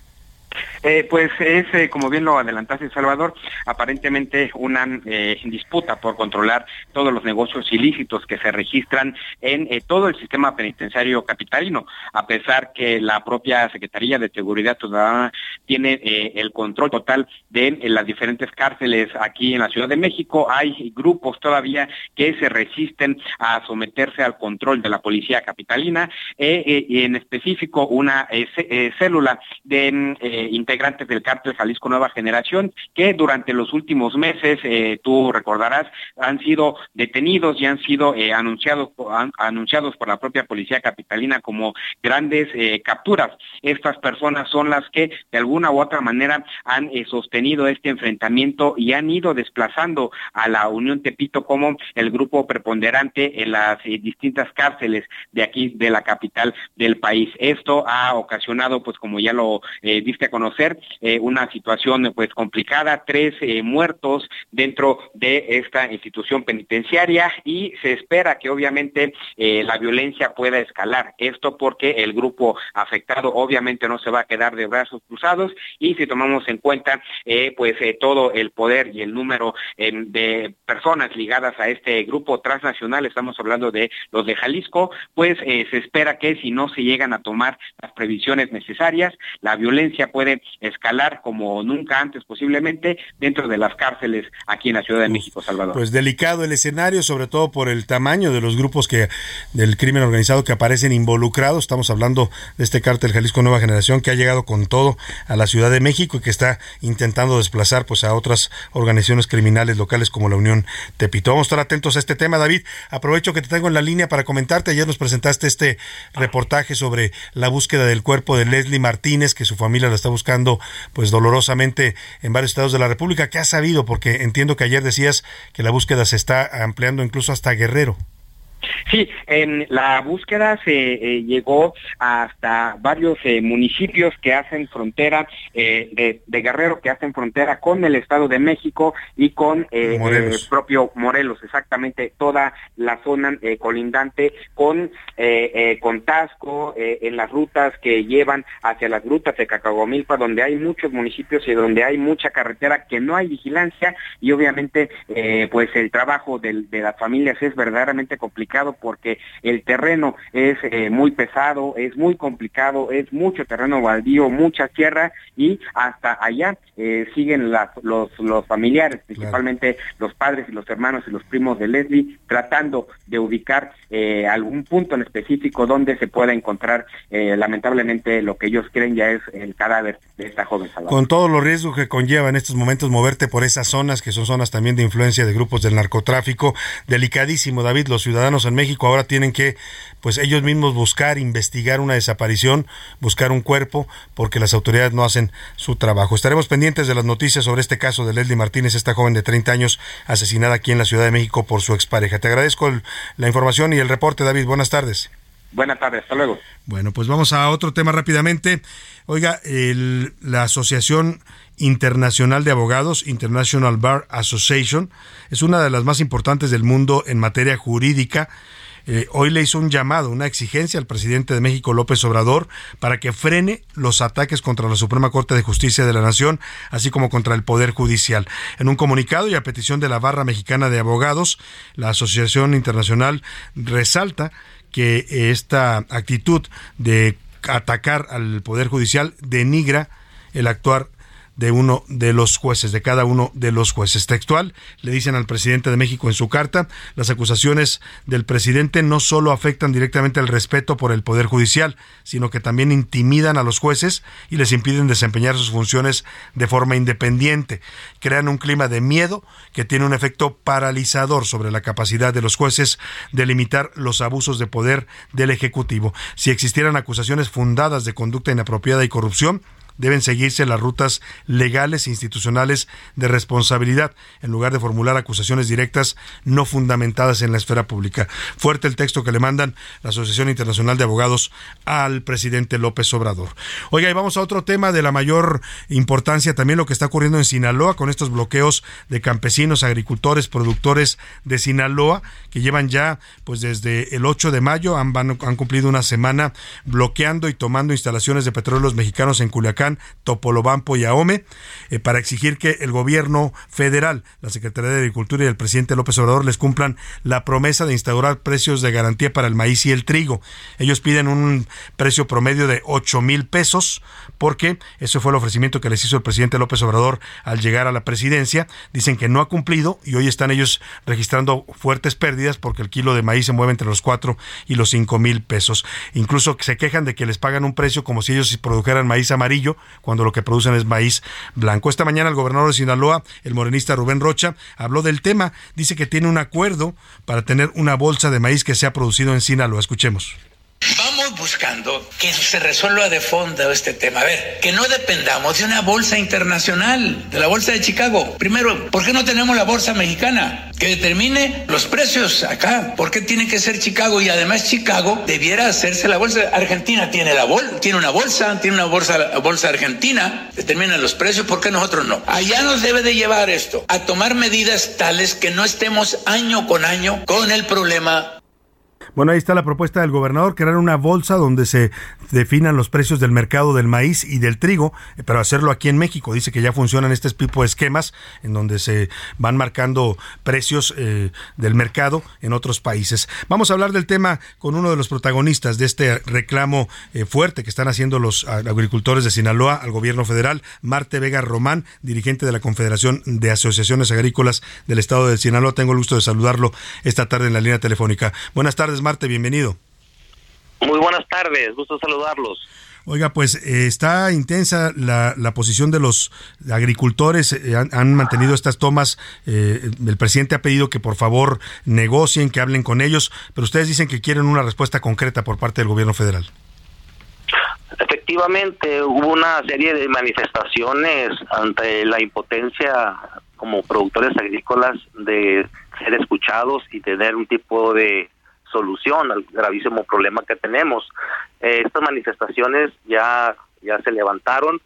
Eh, pues es, eh, como bien lo adelantaste, Salvador, aparentemente una eh, disputa por controlar todos los negocios ilícitos que se registran en todo el sistema penitenciario capitalino, a pesar que la propia Secretaría de Seguridad Ciudadana tiene el control total de las diferentes cárceles aquí en la Ciudad de México. Hay grupos todavía que se resisten a someterse al control de la policía capitalina, y en específico una célula de integrantes del cártel Jalisco Nueva Generación, que durante los últimos meses, eh, tú recordarás, han sido detenidos y han sido eh, anunciados, anunciados por la propia policía capitalina como grandes eh, capturas. Estas personas son las que de alguna u otra manera han sostenido este enfrentamiento y han ido desplazando a la Unión Tepito como el grupo preponderante en las distintas cárceles de aquí de la capital del país. Esto ha ocasionado, pues como ya lo diste conocer, eh, una situación pues complicada, tres eh, muertos dentro de esta institución penitenciaria y se espera que obviamente eh, la violencia pueda escalar. Esto porque el grupo afectado obviamente no se va a quedar de brazos cruzados y si tomamos en cuenta pues todo el poder y el número de personas ligadas a este grupo transnacional, estamos hablando de los de Jalisco, pues se espera que si no se llegan a tomar las previsiones necesarias, la violencia puede puede escalar como nunca antes posiblemente dentro de las cárceles aquí en la Ciudad de México, Salvador. Pues delicado el escenario, sobre todo por el tamaño de los grupos que del crimen organizado que aparecen involucrados. Estamos hablando de este cártel Jalisco Nueva Generación que ha llegado con todo a la Ciudad de México y que está intentando desplazar pues a otras organizaciones criminales locales como la Unión Tepito. Vamos a estar atentos a este tema, David. Aprovecho que te tengo en la línea para comentarte. Ayer nos presentaste este reportaje sobre la búsqueda del cuerpo de Leslie Martínez, que su familia está buscando pues dolorosamente en varios estados de la República. ¿Qué has sabido? Porque entiendo que ayer decías que la búsqueda se está ampliando incluso hasta Guerrero. Sí, en la búsqueda se eh, llegó hasta varios eh, municipios que hacen frontera eh, de, Guerrero, que hacen frontera con el Estado de México y con el propio Morelos, exactamente toda la zona colindante con, con Tasco, en las rutas que llevan hacia las grutas de Cacahuamilpa, donde hay muchos municipios y donde hay mucha carretera que no hay vigilancia y obviamente pues el trabajo de las familias es verdaderamente complicado porque el terreno es eh, muy pesado, es muy complicado, es mucho terreno baldío, mucha tierra y hasta allá eh, siguen los, los familiares, principalmente los padres y los hermanos y los primos de Leslie, tratando de ubicar eh, algún punto en específico donde se pueda encontrar lamentablemente lo que ellos creen ya es el cadáver de esta joven Con todos los riesgos que conlleva en estos momentos moverte por esas zonas, que son zonas también de influencia de grupos del narcotráfico, delicadísimo, David, los ciudadanos en México ahora tienen que, pues ellos mismos buscar, investigar una desaparición, buscar un cuerpo, porque las autoridades no hacen su trabajo. Estaremos pendientes de las noticias sobre este caso de Leslie Martínez, esta joven de 30 años asesinada aquí en la Ciudad de México por su expareja. Te agradezco la información y el reporte, David. Buenas tardes. Buenas tardes, hasta luego. Bueno, pues vamos a otro tema rápidamente. Oiga, la Asociación Internacional de Abogados, International Bar Association, es una de las más importantes del mundo en materia jurídica. Eh, hoy le hizo un llamado, una exigencia al presidente de México, López Obrador, para que frene los ataques contra la Suprema Corte de Justicia de la Nación, así como contra el Poder Judicial. En un comunicado y a petición de la Barra Mexicana de Abogados, la Asociación Internacional resalta que esta actitud de atacar al Poder Judicial denigra el actuar de uno de los jueces, de cada uno de los jueces. Textual, le dicen al presidente de México en su carta, las acusaciones del presidente no solo afectan directamente el respeto por el Poder Judicial, sino que también intimidan a los jueces y les impiden desempeñar sus funciones de forma independiente. Crean un clima de miedo que tiene un efecto paralizador sobre la capacidad de los jueces de limitar los abusos de poder del Ejecutivo. Si existieran acusaciones fundadas de conducta inapropiada y corrupción, deben seguirse las rutas legales e institucionales de responsabilidad, en lugar de formular acusaciones directas no fundamentadas en la esfera pública. Fuerte el texto que le mandan la Asociación Internacional de Abogados al presidente López Obrador. Oiga, y vamos a otro tema de la mayor importancia, también lo que está ocurriendo en Sinaloa con estos bloqueos de campesinos, agricultores, productores de Sinaloa, que llevan ya, pues desde el 8 de mayo, han, han cumplido una semana bloqueando y tomando instalaciones de petróleos mexicanos en Culiacán Topolobampo y Ahome, eh, para exigir que el gobierno federal, la Secretaría de Agricultura y el presidente López Obrador les cumplan la promesa de instaurar precios de garantía para el maíz y el trigo. Ellos piden un precio promedio de 8 mil pesos, porque ese fue el ofrecimiento que les hizo el presidente López Obrador al llegar a la presidencia. Dicen que no ha cumplido y hoy están ellos registrando fuertes pérdidas porque el kilo de maíz se mueve entre los 4 y los 5 mil pesos. Incluso se quejan de que les pagan un precio como si ellos produjeran maíz amarillo cuando lo que producen es maíz blanco. Esta mañana el gobernador de Sinaloa, el morenista Rubén Rocha, habló del tema. Dice que tiene un acuerdo para tener una bolsa de maíz que se ha producido en Sinaloa. Escuchemos. Vamos buscando que se resuelva de fondo este tema. A ver, que no dependamos de una bolsa internacional, de la bolsa de Chicago. Primero, ¿por qué no tenemos la bolsa mexicana que determine los precios acá? ¿Por qué tiene que ser Chicago? Y además Chicago debiera hacerse la bolsa. Argentina tiene la bol tiene una bolsa, tiene una bolsa, bolsa argentina, determina los precios, ¿por qué nosotros no? Allá nos debe de llevar esto a tomar medidas tales que no estemos año con año con el problema Bueno, ahí está la propuesta del gobernador, crear una bolsa donde se definan los precios del mercado del maíz y del trigo, pero hacerlo aquí en México. Dice que ya funcionan este tipo de esquemas en donde se van marcando precios eh, del mercado en otros países. Vamos a hablar del tema con uno de los protagonistas de este reclamo eh, fuerte que están haciendo los agricultores de Sinaloa al gobierno federal, Marte Vega Román, dirigente de la Confederación de Asociaciones Agrícolas del Estado de Sinaloa. Tengo el gusto de saludarlo esta tarde en la línea telefónica. Buenas tardes, Marte, bienvenido. Muy buenas tardes, gusto saludarlos. Oiga, pues eh, está intensa la, la, posición de los agricultores, eh, han, mantenido estas tomas, eh, el presidente ha pedido que por favor negocien, que hablen con ellos, pero ustedes dicen que quieren una respuesta concreta por parte del gobierno federal. Efectivamente, hubo una serie de manifestaciones ante la impotencia como productores agrícolas de ser escuchados y tener un tipo de solución al gravísimo problema que tenemos. Eh, estas manifestaciones ya, ya se levantaron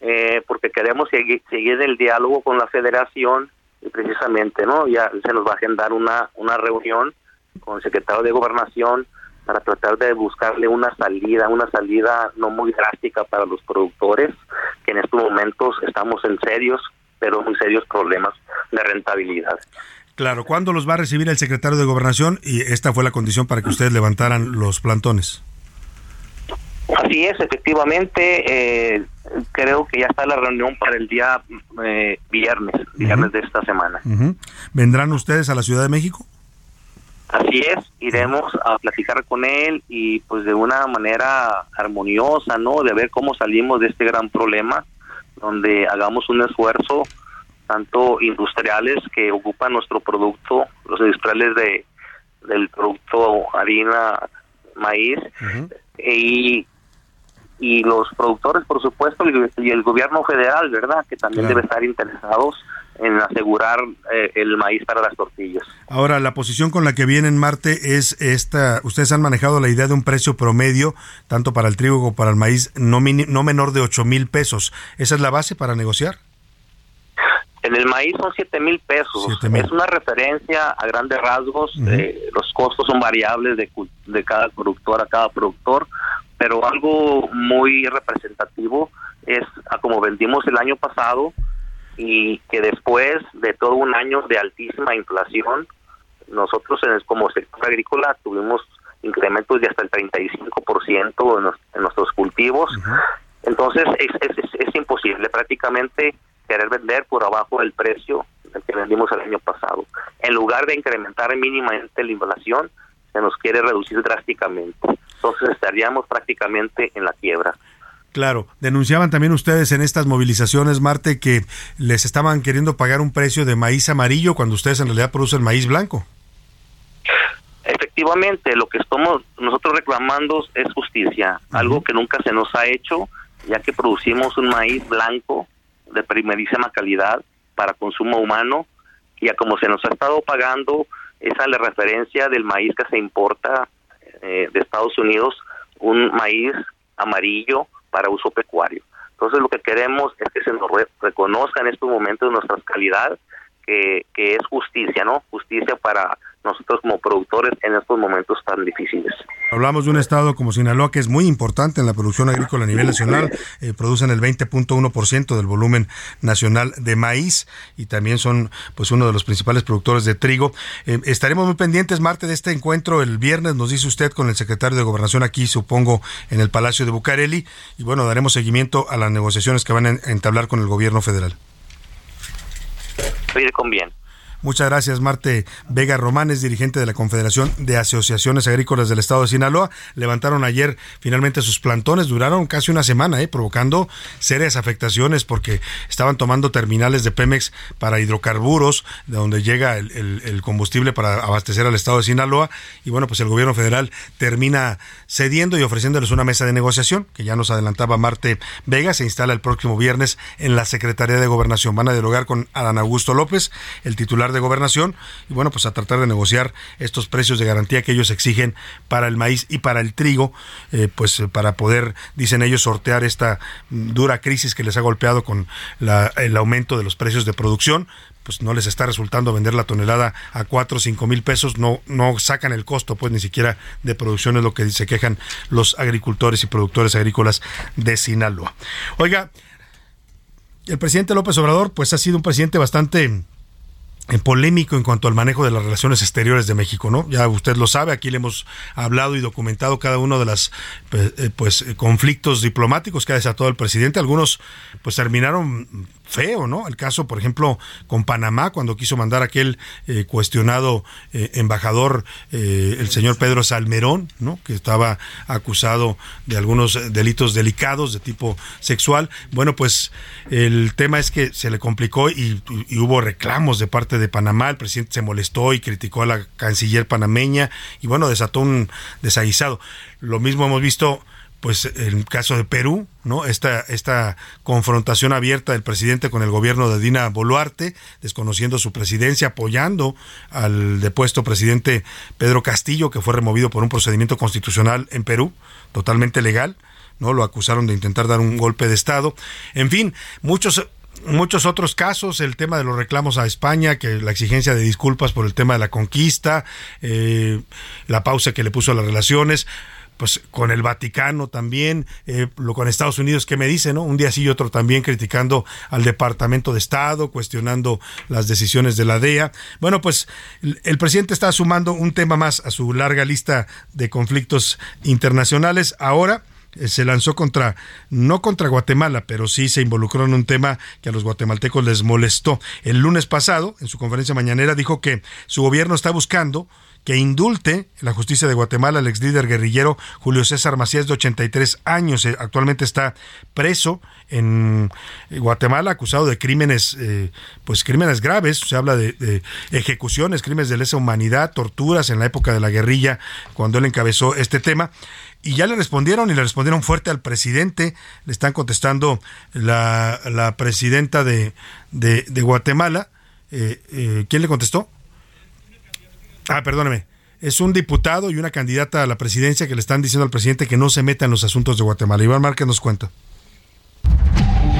eh, porque queremos seguir, seguir el diálogo con la federación y precisamente no ya se nos va a agendar una, una reunión con el secretario de gobernación para tratar de buscarle una salida, una salida no muy drástica para los productores, que en estos momentos estamos en serios, pero muy serios problemas de rentabilidad. Claro, ¿cuándo los va a recibir el secretario de Gobernación? Y esta fue la condición para que ustedes levantaran los plantones. Así es, efectivamente, eh, creo que ya está la reunión para el día eh, viernes, viernes de esta semana. ¿Vendrán ustedes a la Ciudad de México? Así es, iremos a platicar con él y pues de una manera armoniosa, ¿no? De ver cómo salimos de este gran problema, donde hagamos un esfuerzo tanto industriales que ocupan nuestro producto, los industriales de del producto harina, maíz, y, y los productores, por supuesto, y el gobierno federal, ¿verdad? Que también debe estar interesados en asegurar eh, el maíz para las tortillas. Ahora, la posición con la que viene en Marte es esta, ustedes han manejado la idea de un precio promedio, tanto para el trigo como para el maíz, no, no menor de 8 mil pesos. ¿Esa es la base para negociar? En el maíz son 7 mil pesos. Es una referencia a grandes rasgos. Eh, los costos son variables de, de cada productor a cada productor, pero algo muy representativo es a como vendimos el año pasado y que después de todo un año de altísima inflación, nosotros en como sector agrícola tuvimos incrementos de hasta el 35% en, en nuestros cultivos. Entonces es, es, es imposible prácticamente querer vender por abajo del precio del que vendimos el año pasado. En lugar de incrementar mínimamente la inflación, se nos quiere reducir drásticamente. Entonces estaríamos prácticamente en la quiebra. Claro, denunciaban también ustedes en estas movilizaciones, Marte, que les estaban queriendo pagar un precio de maíz amarillo cuando ustedes en realidad producen maíz blanco. Efectivamente, lo que estamos nosotros reclamando es justicia, algo que nunca se nos ha hecho, ya que producimos un maíz blanco de primerísima calidad para consumo humano y a como se nos ha estado pagando esa la referencia del maíz que se importa eh, de Estados Unidos, un maíz amarillo para uso pecuario. Entonces lo que queremos es que se nos reconozca en estos momentos nuestra calidad, que, que es justicia, ¿no? Justicia para nosotros como productores en estos momentos tan difíciles. Hablamos de un estado como Sinaloa que es muy importante en la producción agrícola a nivel nacional, eh, producen el 20.1% del volumen nacional de maíz y también son pues uno de los principales productores de trigo. Eh, estaremos muy pendientes, Marte, de este encuentro el viernes, nos dice usted, con el secretario de Gobernación aquí, supongo, en el Palacio de Bucareli, y bueno, daremos seguimiento a las negociaciones que van a entablar con el gobierno federal. Oye, con bien. Muchas gracias, Marte Vega Román, es dirigente de la Confederación de Asociaciones Agrícolas del Estado de Sinaloa. Levantaron ayer finalmente sus plantones, duraron casi una semana, ¿eh? provocando serias afectaciones porque estaban tomando terminales de Pemex para hidrocarburos, de donde llega el, combustible para abastecer al Estado de Sinaloa. Y bueno, pues el gobierno federal termina cediendo y ofreciéndoles una mesa de negociación, que ya nos adelantaba Marte Vega, se instala el próximo viernes en la Secretaría de Gobernación. Van a dialogar con Adán Augusto López, el titular de gobernación y bueno, pues a tratar de negociar estos precios de garantía que ellos exigen para el maíz y para el trigo, eh, pues para poder, dicen ellos, sortear esta dura crisis que les ha golpeado con el aumento de los precios de producción pues no les está resultando vender la tonelada a cuatro o cinco mil pesos, no, no sacan el costo, pues ni siquiera de producción es lo que se quejan los agricultores y productores agrícolas de Sinaloa. Oiga, el presidente López Obrador, pues ha sido un presidente bastante eh, polémico en cuanto al manejo de las relaciones exteriores de México, ¿no? Ya usted lo sabe, aquí le hemos hablado y documentado cada uno de los pues, eh, pues, conflictos diplomáticos que ha desatado el presidente. Algunos pues terminaron feo, ¿no? El caso, por ejemplo, con Panamá, cuando quiso mandar aquel eh, cuestionado eh, embajador, eh, el señor Pedro Salmerón, ¿no? Que estaba acusado de algunos delitos delicados de tipo sexual. Bueno, pues el tema es que se le complicó y, y hubo reclamos de parte de Panamá. El presidente se molestó y criticó a la canciller panameña y bueno, desató un desaguisado. Lo mismo hemos visto pues el caso de Perú, ¿no? Esta, esta confrontación abierta del presidente con el gobierno de Dina Boluarte, desconociendo su presidencia, apoyando al depuesto presidente Pedro Castillo, que fue removido por un procedimiento constitucional en Perú, totalmente legal, ¿no? Lo acusaron de intentar dar un golpe de Estado. En fin, muchos muchos otros casos, el tema de los reclamos a España, que la exigencia de disculpas por el tema de la conquista, eh, la pausa que le puso a las relaciones pues con el Vaticano también, eh, lo con Estados Unidos, ¿qué me dice, no? Un día sí y otro también criticando al Departamento de Estado, cuestionando las decisiones de la DEA. Bueno, pues el, presidente está sumando un tema más a su larga lista de conflictos internacionales. Ahora eh, se lanzó contra, no contra Guatemala, pero sí se involucró en un tema que a los guatemaltecos les molestó. El lunes pasado, en su conferencia mañanera, dijo que su gobierno está buscando que indulte la justicia de Guatemala al ex líder guerrillero Julio César Macías de 83 años. Eh, actualmente está preso en Guatemala acusado de crímenes, eh, pues crímenes graves. Se habla de, ejecuciones, crímenes de lesa humanidad, torturas en la época de la guerrilla cuando él encabezó este tema. Y ya le respondieron y le respondieron fuerte al presidente. Le están contestando la, presidenta de, de, Guatemala. Eh, ¿Quién le contestó? Ah, perdóneme. Es un diputado y una candidata a la presidencia que le están diciendo al presidente que no se meta en los asuntos de Guatemala. Iván Márquez nos cuenta.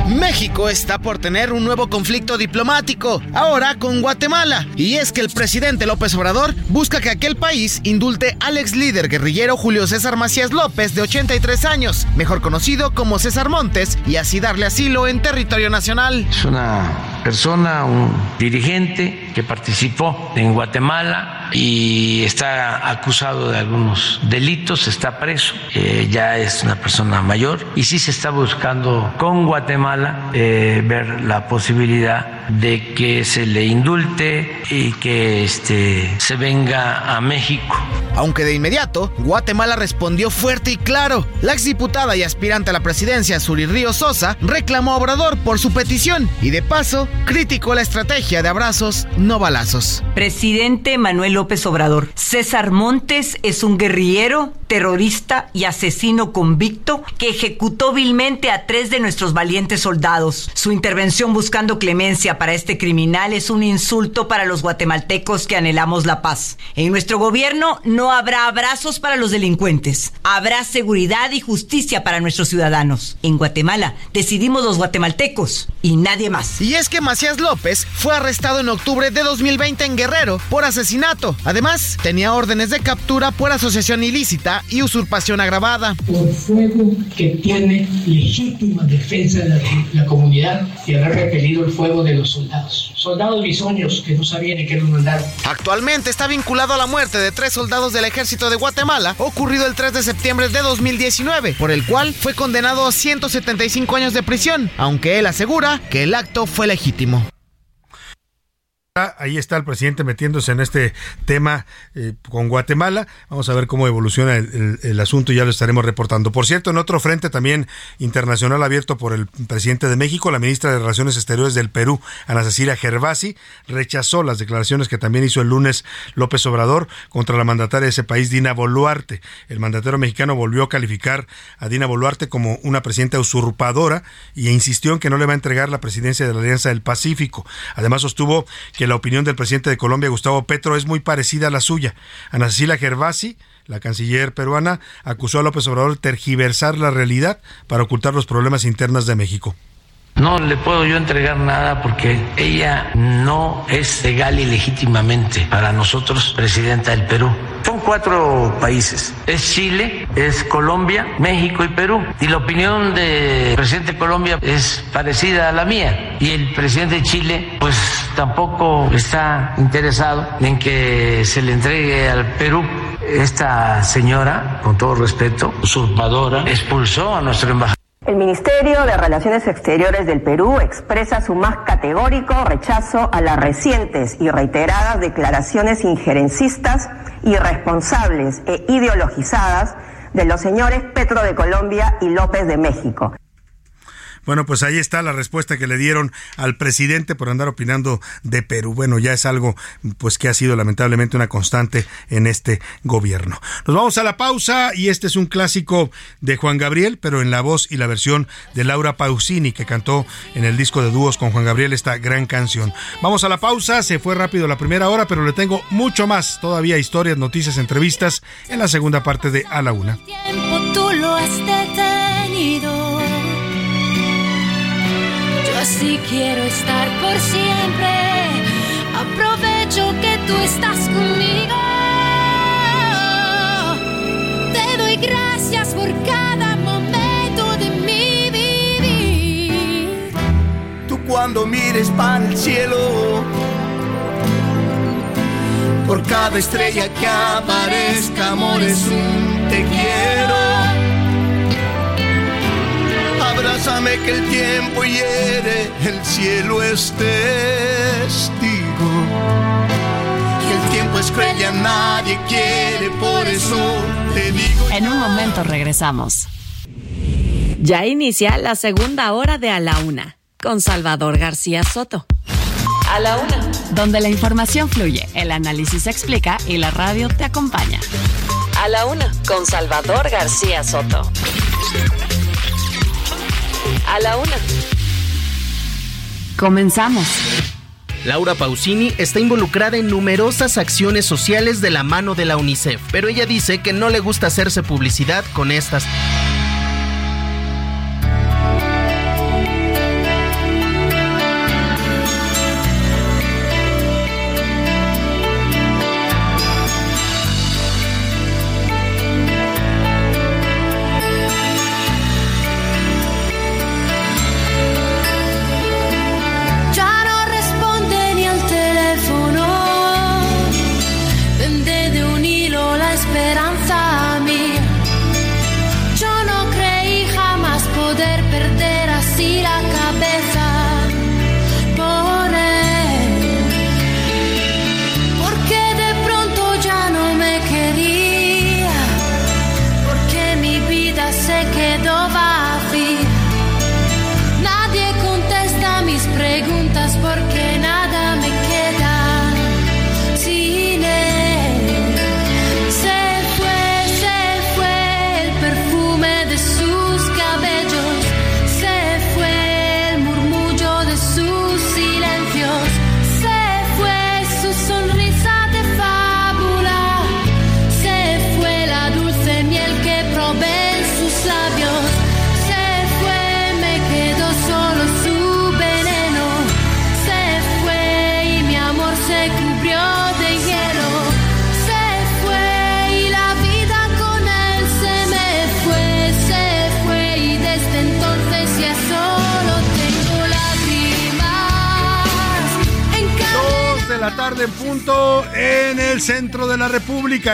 México está por tener un nuevo conflicto diplomático, ahora con Guatemala. Y es que el presidente López Obrador busca que aquel país indulte al ex líder guerrillero Julio César Macías López, de 83 años, mejor conocido como César Montes, y así darle asilo en territorio nacional. Es una persona, un dirigente que participó en Guatemala y está acusado de algunos delitos, está preso, eh, ya es una persona mayor y sí se está buscando con Guatemala eh, ver la posibilidad de que se le indulte y que este, se venga a México. Aunque de inmediato, Guatemala respondió fuerte y claro. La exdiputada y aspirante a la presidencia, Suri Río Sosa, reclamó a Obrador por su petición y de paso criticó la estrategia de abrazos, no balazos. Presidente Manuel López Obrador, César Montes es un guerrillero, terrorista y asesino convicto que ejecutó vilmente a tres de nuestros valientes soldados. Su intervención buscando clemencia para este criminal es un insulto para los guatemaltecos que anhelamos la paz. En nuestro gobierno no habrá abrazos para los delincuentes. Habrá seguridad y justicia para nuestros ciudadanos. En Guatemala decidimos los guatemaltecos y nadie más. Y es que Macías López fue arrestado en octubre de 2020 en Guerrero por asesinato. Además, tenía órdenes de captura por asociación ilícita y usurpación agravada. Por fuego que tiene legítima defensa de la, comunidad y haber repelido el fuego de los soldados. Soldados bisoños que no sabían en qué los mandaron. Actualmente está vinculado a la muerte de tres soldados del ejército de Guatemala, ocurrido el 3 de septiembre de 2019, por el cual fue condenado a 175 años de prisión, aunque él asegura que el acto fue legítimo. Ahí está el presidente metiéndose en este tema eh, con Guatemala. Vamos a ver cómo evoluciona el, asunto y ya lo estaremos reportando. Por cierto, en otro frente también internacional abierto por el presidente de México, la ministra de Relaciones Exteriores del Perú, Ana Cecilia Gervasi, rechazó las declaraciones que también hizo el lunes López Obrador contra la mandataria de ese país, Dina Boluarte. El mandatero mexicano volvió a calificar a Dina Boluarte como una presidenta usurpadora y insistió en que no le va a entregar la presidencia de la Alianza del Pacífico. Además sostuvo que la opinión del presidente de Colombia, Gustavo Petro, es muy parecida a la suya. Ana Cecilia Gervasi, la canciller peruana, acusó a López Obrador de tergiversar la realidad para ocultar los problemas internos de México. No le puedo yo entregar nada porque ella no es legal y legítimamente para nosotros presidenta del Perú. Son cuatro países. Es Chile, es Colombia, México y Perú. Y la opinión del presidente de Colombia es parecida a la mía. Y el presidente de Chile pues tampoco está interesado en que se le entregue al Perú. Esta señora, con todo respeto, usurpadora, expulsó a nuestro embajador. El Ministerio de Relaciones Exteriores del Perú expresa su más categórico rechazo a las recientes y reiteradas declaraciones injerencistas, irresponsables e ideologizadas de los señores Petro de Colombia y López de México. Bueno, pues ahí está la respuesta que le dieron al presidente por andar opinando de Perú. Bueno, ya es algo pues que ha sido lamentablemente una constante en este gobierno. Nos vamos a la pausa y este es un clásico de Juan Gabriel, pero en la voz y la versión de Laura Pausini que cantó en el disco de dúos con Juan Gabriel esta gran canción. Vamos a la pausa, se fue rápido la primera hora, pero le tengo mucho más, todavía historias, noticias, entrevistas en la segunda parte de A la Una. tú lo has. Así quiero estar por siempre. Aprovecho que tú estás conmigo. Te doy gracias por cada momento de mi vivir. Tú cuando mires para el cielo, por cada estrella que aparezca, amor, es un te quiero. Abrázame que el tiempo hiere, el cielo es testigo. Que el tiempo es cruel y a nadie quiere, por eso te digo. En un momento regresamos. Ya inicia la segunda hora de A la Una con Salvador García Soto. A la Una. Donde la información fluye, el análisis se explica y la radio te acompaña. A la Una con Salvador García Soto. A la Una. Comenzamos. Laura Pausini está involucrada en numerosas acciones sociales de la mano de la UNICEF, pero ella dice que no le gusta hacerse publicidad con estas.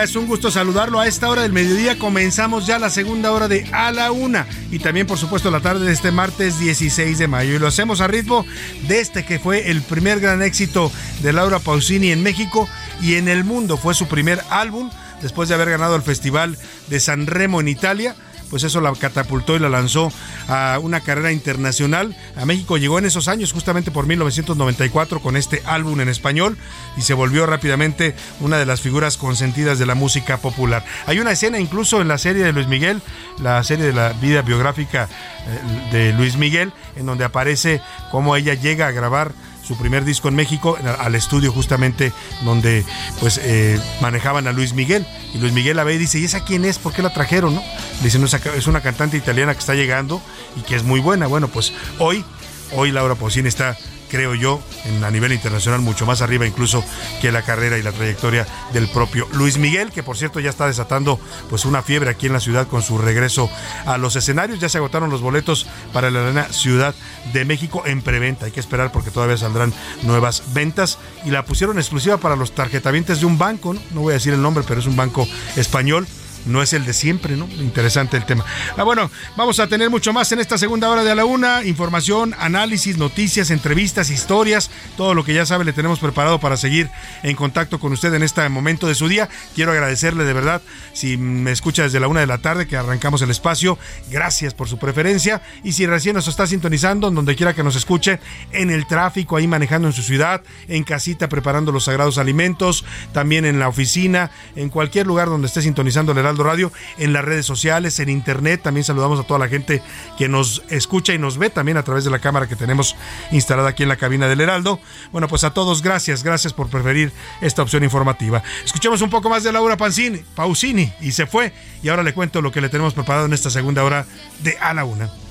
Es un gusto saludarlo a esta hora del mediodía. Comenzamos ya la segunda hora de A la Una y también, por supuesto, la tarde de este martes 16 de mayo. Y lo hacemos a ritmo de este que fue el primer gran éxito de Laura Pausini en México y en el mundo. Fue su primer álbum después de haber ganado el Festival de San Remo en Italia pues eso la catapultó y la lanzó a una carrera internacional. A México llegó en esos años, justamente por 1994, con este álbum en español y se volvió rápidamente una de las figuras consentidas de la música popular. Hay una escena incluso en la serie de Luis Miguel, la serie de la vida biográfica eh, de Luis Miguel, en donde aparece cómo ella llega a grabar su primer disco en México, al estudio justamente donde pues eh, manejaban a Luis Miguel. Y Luis Miguel la ve y dice, ¿y esa quién es? ¿Por qué la trajeron? ¿no? No, es una cantante italiana que está llegando y que es muy buena. Bueno, pues hoy, hoy Laura Pausini está creo yo, en, a nivel internacional mucho más arriba incluso que la carrera y la trayectoria del propio Luis Miguel, que por cierto ya está desatando pues una fiebre aquí en la ciudad con su regreso a los escenarios. Ya se agotaron los boletos para la Arena Ciudad de México en preventa. Hay que esperar porque todavía saldrán nuevas ventas y la pusieron exclusiva para los tarjetavientes de un banco, no voy a decir el nombre, pero es un banco español no es el de siempre, ¿no? Interesante el tema. Ah, bueno, vamos a tener mucho más en esta segunda hora de a la una. Información, análisis, noticias, entrevistas, historias, todo lo que ya sabe le tenemos preparado para seguir en contacto con usted en este momento de su día. Quiero agradecerle de verdad, si me escucha desde la una de la tarde que arrancamos el espacio, gracias por su preferencia. Y si recién nos está sintonizando, donde quiera que nos escuche, en el tráfico, ahí manejando en su ciudad, en casita preparando los sagrados alimentos, también en la oficina, en cualquier lugar donde esté sintonizando el Radio, en las redes sociales, en internet. También saludamos a toda la gente que nos escucha y nos ve también a través de la cámara que tenemos instalada aquí en la cabina del Heraldo. Bueno, pues a todos gracias, gracias por preferir esta opción informativa. Escuchemos un poco más de Laura Pansini, Pausini y se fue. Y ahora le cuento lo que le tenemos preparado en esta segunda hora de A la Una.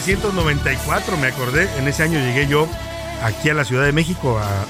1994, me acordé, en ese año llegué yo aquí a la Ciudad de México a,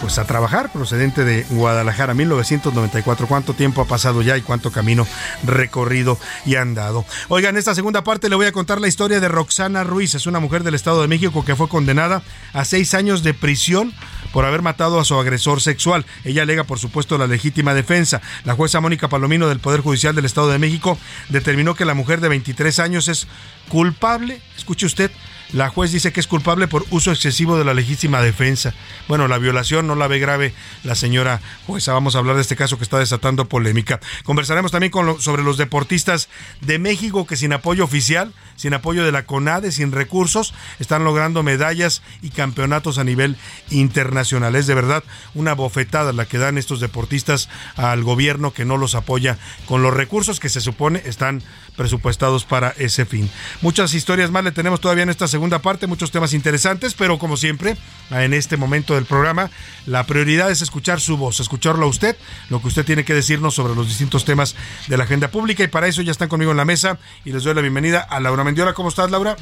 pues a trabajar procedente de Guadalajara 1994. ¿Cuánto tiempo ha pasado ya y cuánto camino recorrido y andado? Oigan, en esta segunda parte le voy a contar la historia de Roxana Ruiz. Es una mujer del Estado de México que fue condenada a seis años de prisión por haber matado a su agresor sexual. Ella alega, por supuesto, la legítima defensa. La jueza Mónica Palomino del Poder Judicial del Estado de México determinó que la mujer de 23 años es culpable, escuche usted, la juez dice que es culpable por uso excesivo de la legítima defensa. Bueno, la violación no la ve grave la señora jueza. Vamos a hablar de este caso que está desatando polémica. Conversaremos también sobre los deportistas de México que sin apoyo oficial, sin apoyo de la CONADE, sin recursos, están logrando medallas y campeonatos a nivel internacional. Es de verdad una bofetada la que dan estos deportistas al gobierno que no los apoya con los recursos que se supone están presupuestados para ese fin. Muchas historias más le tenemos todavía en esta segunda parte, muchos temas interesantes, pero como siempre, en este momento del programa, la prioridad es escuchar su voz, escucharlo a usted, lo que usted tiene que decirnos sobre los distintos temas de la agenda pública y para eso ya están conmigo en la mesa y les doy la bienvenida a Laura Mendiola. ¿Cómo estás, Laura?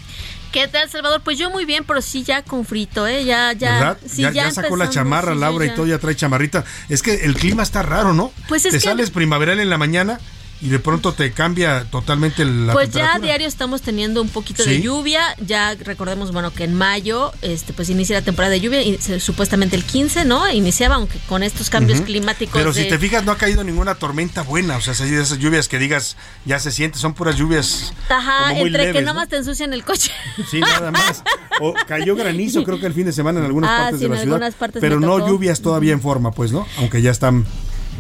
¿Qué tal, Salvador? Pues yo muy bien, pero sí ya con frito, ¿eh? Ya, ya. ¿Verdad? ya, sacó la chamarra, Laura, y todo, ya trae chamarrita. Es que el clima está raro, ¿no? Pues es Te que... sales primaveral en la mañana y de pronto te cambia totalmente la Pues ya a diario estamos teniendo un poquito de lluvia, ya recordemos bueno que en mayo este pues inicia la temporada de lluvia y supuestamente el 15, ¿no? Iniciaba aunque con estos cambios climáticos Pero si te fijas no ha caído ninguna tormenta buena, o sea, esas lluvias que digas ya se siente, son puras lluvias Ajá, entre que nada más te ensucian el coche. Sí, nada más. O cayó granizo creo que el fin de semana en algunas partes de la ciudad, pero no lluvias todavía en forma, pues, ¿no? Aunque ya están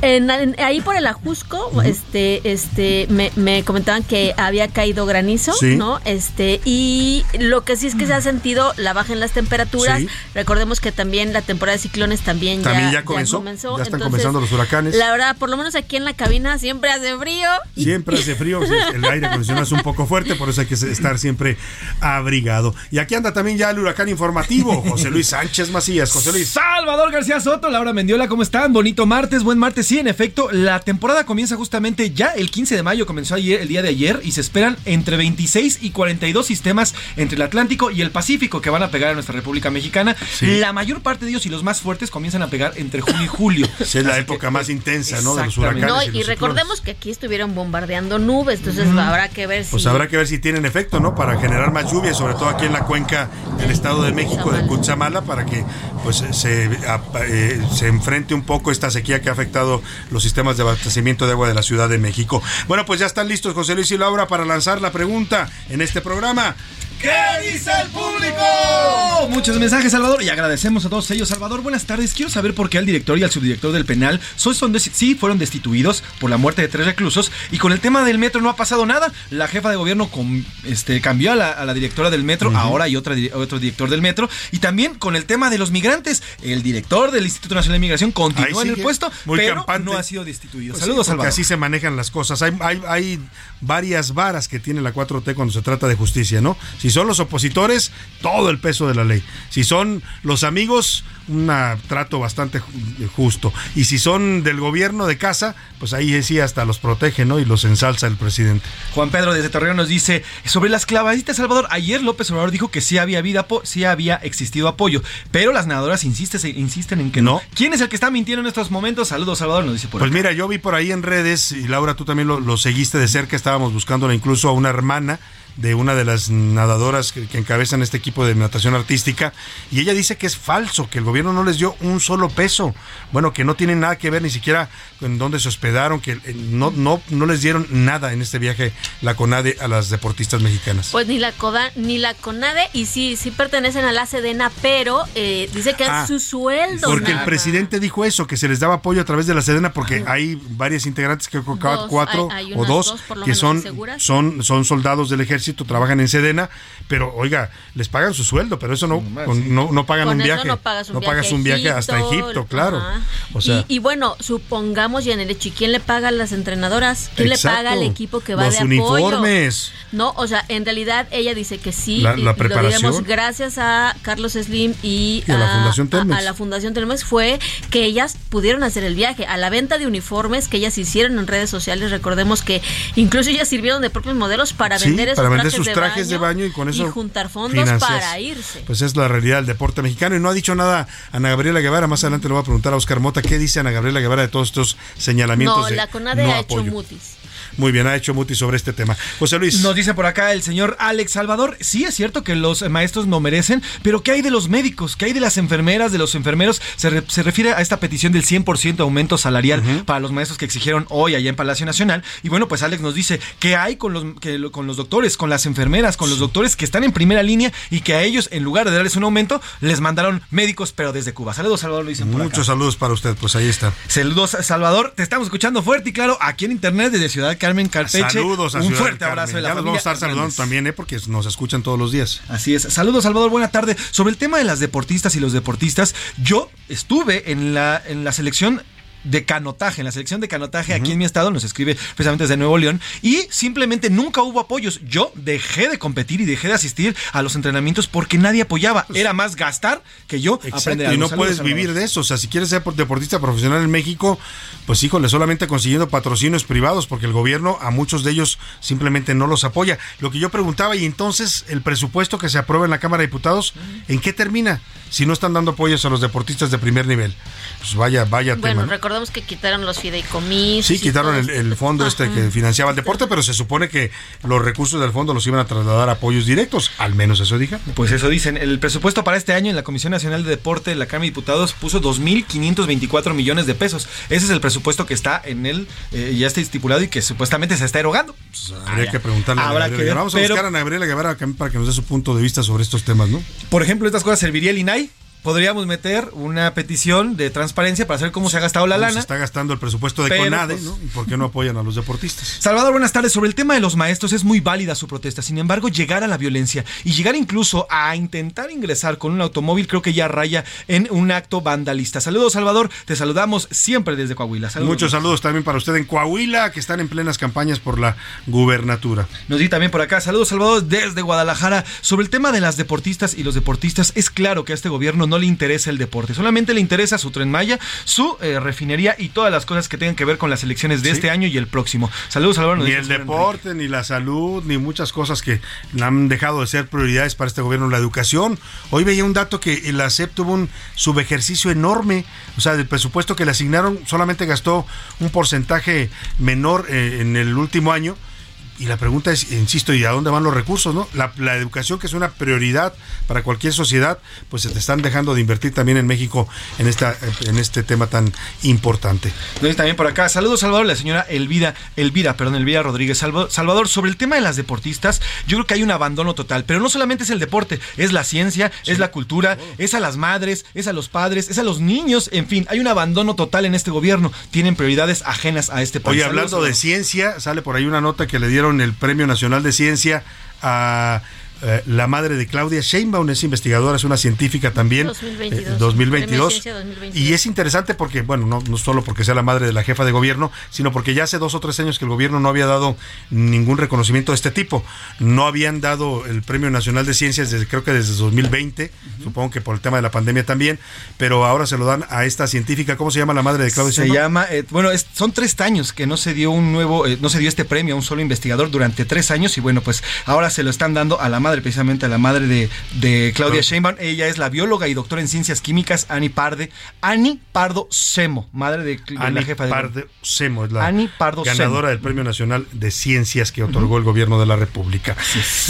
ahí por el Ajusco, este, este, me, comentaban que había caído granizo, ¿no? Este, y lo que sí es que se ha sentido la baja en las temperaturas. Recordemos que también la temporada de ciclones también, ya, comenzó. Ya, están comenzando los huracanes. La verdad, por lo menos aquí en la cabina siempre hace frío. Siempre hace frío, el aire acondicionado es un poco fuerte, por eso hay que estar siempre abrigado. Y aquí anda también ya el huracán informativo, José Luis Sánchez Macías. José Luis. Salvador García Soto, Laura Mendiola, ¿cómo están? Bonito martes, buen martes Sí, en efecto, la temporada comienza justamente ya el 15 de mayo, comenzó ayer, el día de ayer, y se esperan entre 26 y 42 sistemas entre el Atlántico y el Pacífico que van a pegar a nuestra República Mexicana. La mayor parte de ellos y los más fuertes comienzan a pegar entre junio y julio. es la época más intensa, ¿no? De los huracanes. No, y, recordemos que aquí estuvieron bombardeando nubes, entonces habrá que ver si. Pues habrá que ver si tienen efecto, ¿no? Para generar más lluvia, sobre todo aquí en la cuenca del Estado de México, de Cuchamala, para que pues se, eh, se enfrente un poco esta sequía que ha afectado los sistemas de abastecimiento de agua de la Ciudad de México. Bueno, pues ya están listos José Luis y Laura para lanzar la pregunta en este programa. ¿Qué dice el público? Muchos mensajes, Salvador, y agradecemos a todos ellos. Salvador, buenas tardes. Quiero saber por qué al director y al subdirector del penal son, sí fueron destituidos por la muerte de tres reclusos y con el tema del metro no ha pasado nada. La jefa de gobierno con, este, cambió a la, directora del metro, ahora hay otra, otro director del metro. Y también con el tema de los migrantes, el director del Instituto Nacional de Migración continúa en el puesto, pero no ha sido destituido. Pues Saludos, Salvador. Así se manejan las cosas. Hay, hay, hay varias varas que tiene la 4T cuando se trata de justicia, ¿no? Si son los opositores, todo el peso de la ley. Si son los amigos, un trato bastante justo. Y si son del gobierno de casa, pues ahí sí hasta los protege, ¿no? Y los ensalza el presidente. Juan Pedro desde Torreón nos dice, sobre las clavaditas, Salvador, ayer López Obrador dijo que sí había, vida, sí había existido apoyo, pero las nadadoras insisten, insisten en que no. ¿Quién es el que está mintiendo en estos momentos? Saludos, Salvador, nos dice por Pues mira, yo vi por ahí en redes, y Laura, tú también lo, lo seguiste de cerca, estábamos buscándola incluso a una hermana de una de las nadadoras que, encabezan este equipo de natación artística y ella dice que es falso, que el gobierno no les dio un solo peso, bueno, que no tienen nada que ver ni siquiera en dónde se hospedaron, que eh, no, no, no les dieron nada en este viaje la CONADE a las deportistas mexicanas. Pues ni la CODA, ni la CONADE y sí, sí pertenecen a la Sedena, pero eh, dice que es ah, su sueldo. Porque el presidente dijo eso, que se les daba apoyo a través de la Sedena porque hay varias integrantes, que cuatro o dos, que son, son, son soldados del ejército trabajan en Sedena, pero oiga, les pagan su sueldo, pero eso no, no, no, pagan un viaje. No pagas un, viaje, hasta Egipto, claro. O sea, y, bueno, supongamos, Yanerechi, ¿quién le paga a las entrenadoras? ¿Quién le paga al equipo que va de apoyo? uniformes. No, o sea, en realidad ella dice que sí. La, la preparación. Lo gracias a Carlos Slim y, a, la Fundación Telmex. A, la Fundación Telmex fue que ellas pudieron hacer el viaje. A la venta de uniformes que ellas hicieron en redes sociales, recordemos que incluso ellas sirvieron de propios modelos para vender esos para sus trajes de baño y con eso juntar fondos para irse. Pues es la realidad del deporte mexicano y no ha dicho nada Ana Gabriela Guevara. Más adelante le voy a preguntar a Oscar Mota qué dice Ana Gabriela Guevara de todos estos señalamientos. No, la CONADE ha hecho mutis. Muy bien, ha hecho Muti sobre este tema. José Luis. Nos dice por acá el señor Alex Salvador. Sí, es cierto que los maestros no merecen, pero ¿qué hay de los médicos? ¿Qué hay de las enfermeras, de los enfermeros? Se, refiere a esta petición del 100% aumento salarial para los maestros que exigieron hoy allá en Palacio Nacional. Y bueno, pues Alex nos dice, ¿qué hay con los, con los doctores, con las enfermeras, con los doctores que están en primera línea y que a ellos, en lugar de darles un aumento, les mandaron médicos, pero desde Cuba? Saludos, Salvador, lo dicen por Muchos saludos para usted, pues ahí está. Saludos, Salvador. Te estamos escuchando fuerte y claro aquí en internet desde Ciudad Carmen, Carpeche. Saludos a Un fuerte abrazo de la ya los vamos a estar saludando también, ¿eh? porque nos escuchan todos los días. Así es. Saludos, Salvador. Buena tarde. Sobre el tema de las deportistas y los deportistas, yo estuve en la, en la selección de canotaje, en la selección de canotaje aquí en mi estado, nos escribe precisamente desde Nuevo León, y simplemente nunca hubo apoyos. Yo dejé de competir y dejé de asistir a los entrenamientos porque nadie apoyaba. Pues Era más gastar que yo aprender Y no puedes vivir de eso. O sea, si quieres ser deportista profesional en México, pues híjole, solamente consiguiendo patrocinios privados, porque el gobierno a muchos de ellos simplemente no los apoya. Lo que yo preguntaba, y entonces el presupuesto que se aprueba en la Cámara de Diputados, ¿en qué termina? Si no están dando apoyos a los deportistas de primer nivel. Pues vaya, vaya bueno, recordemos que quitaron los fideicomisos. Sí, quitaron el, fondo este que financiaba el deporte, pero se supone que los recursos del fondo los iban a trasladar a apoyos directos. Al menos eso dije. Pues eso dicen. El presupuesto para este año en la Comisión Nacional de Deporte de la Cámara de Diputados puso 2.524 millones de pesos. Ese es el presupuesto que está en él, eh, ya está estipulado y que supuestamente se está erogando. Pues, habría que preguntarle a Gabriela. Vamos a buscar a Gabriela Guevara para que nos dé su punto de vista sobre estos temas, ¿no? Por ejemplo, estas cosas serviría el INAI podríamos meter una petición de transparencia para saber cómo se ha gastado la lana. Se está gastando el presupuesto de CONADE, pues, ¿no? ¿Y por qué no apoyan a los deportistas? Salvador, buenas tardes. Sobre el tema de los maestros es muy válida su protesta. Sin embargo, llegar a la violencia y llegar incluso a intentar ingresar con un automóvil creo que ya raya en un acto vandalista. Saludos, Salvador. Te saludamos siempre desde Coahuila. Muchos saludos también para usted en Coahuila, que están en plenas campañas por la gubernatura. Nos di también por acá. Saludos, Salvador, desde Guadalajara. Sobre el tema de las deportistas y los deportistas, es claro que a este gobierno no no le interesa el deporte, solamente le interesa su tren Maya, su eh, refinería y todas las cosas que tengan que ver con las elecciones de este año y el próximo. Saludos, Salvador. Ni el deporte, ni la salud, ni muchas cosas que han dejado de ser prioridades para este gobierno. La educación. Hoy veía un dato que la SEP tuvo un subejercicio enorme. O sea, del presupuesto que le asignaron solamente gastó un porcentaje menor eh, en el último año y la pregunta es, insisto, ¿y a dónde van los recursos? no La, educación, que es una prioridad para cualquier sociedad, pues se te están dejando de invertir también en México en, esta, en este tema tan importante. también por acá, saludos Salvador, la señora Elvira, Elvira, perdón, Elvira Rodríguez. Salvador, sobre el tema de las deportistas, yo creo que hay un abandono total, pero no solamente es el deporte, es la ciencia, es la cultura, es a las madres, es a los padres, es a los niños, en fin, hay un abandono total en este gobierno. Tienen prioridades ajenas a este país. Oye, hablando de ciencia, sale por ahí una nota que le dieron el Premio Nacional de Ciencia a eh, la madre de Claudia Sheinbaum es investigadora, es una científica también. 2022. 2022. Y es interesante porque, bueno, no, no, solo porque sea la madre de la jefa de gobierno, sino porque ya hace dos o tres años que el gobierno no había dado ningún reconocimiento de este tipo. No habían dado el Premio Nacional de Ciencias desde, creo que desde 2020, supongo que por el tema de la pandemia también, pero ahora se lo dan a esta científica. ¿Cómo se llama la madre de Claudia se Sheinbaum? Se llama, eh, bueno, son tres años que no se dio un nuevo, eh, no se dio este premio a un solo investigador durante tres años y bueno, pues ahora se lo están dando a la madre precisamente a la madre de, de Claudia Sheinbaum. Ella es la bióloga y doctora en ciencias químicas, Ani Parde. Ani Pardo Semo, madre de, la jefa de... Pardo Semo, es la ganadora del Premio Nacional de Ciencias que otorgó el gobierno de la República.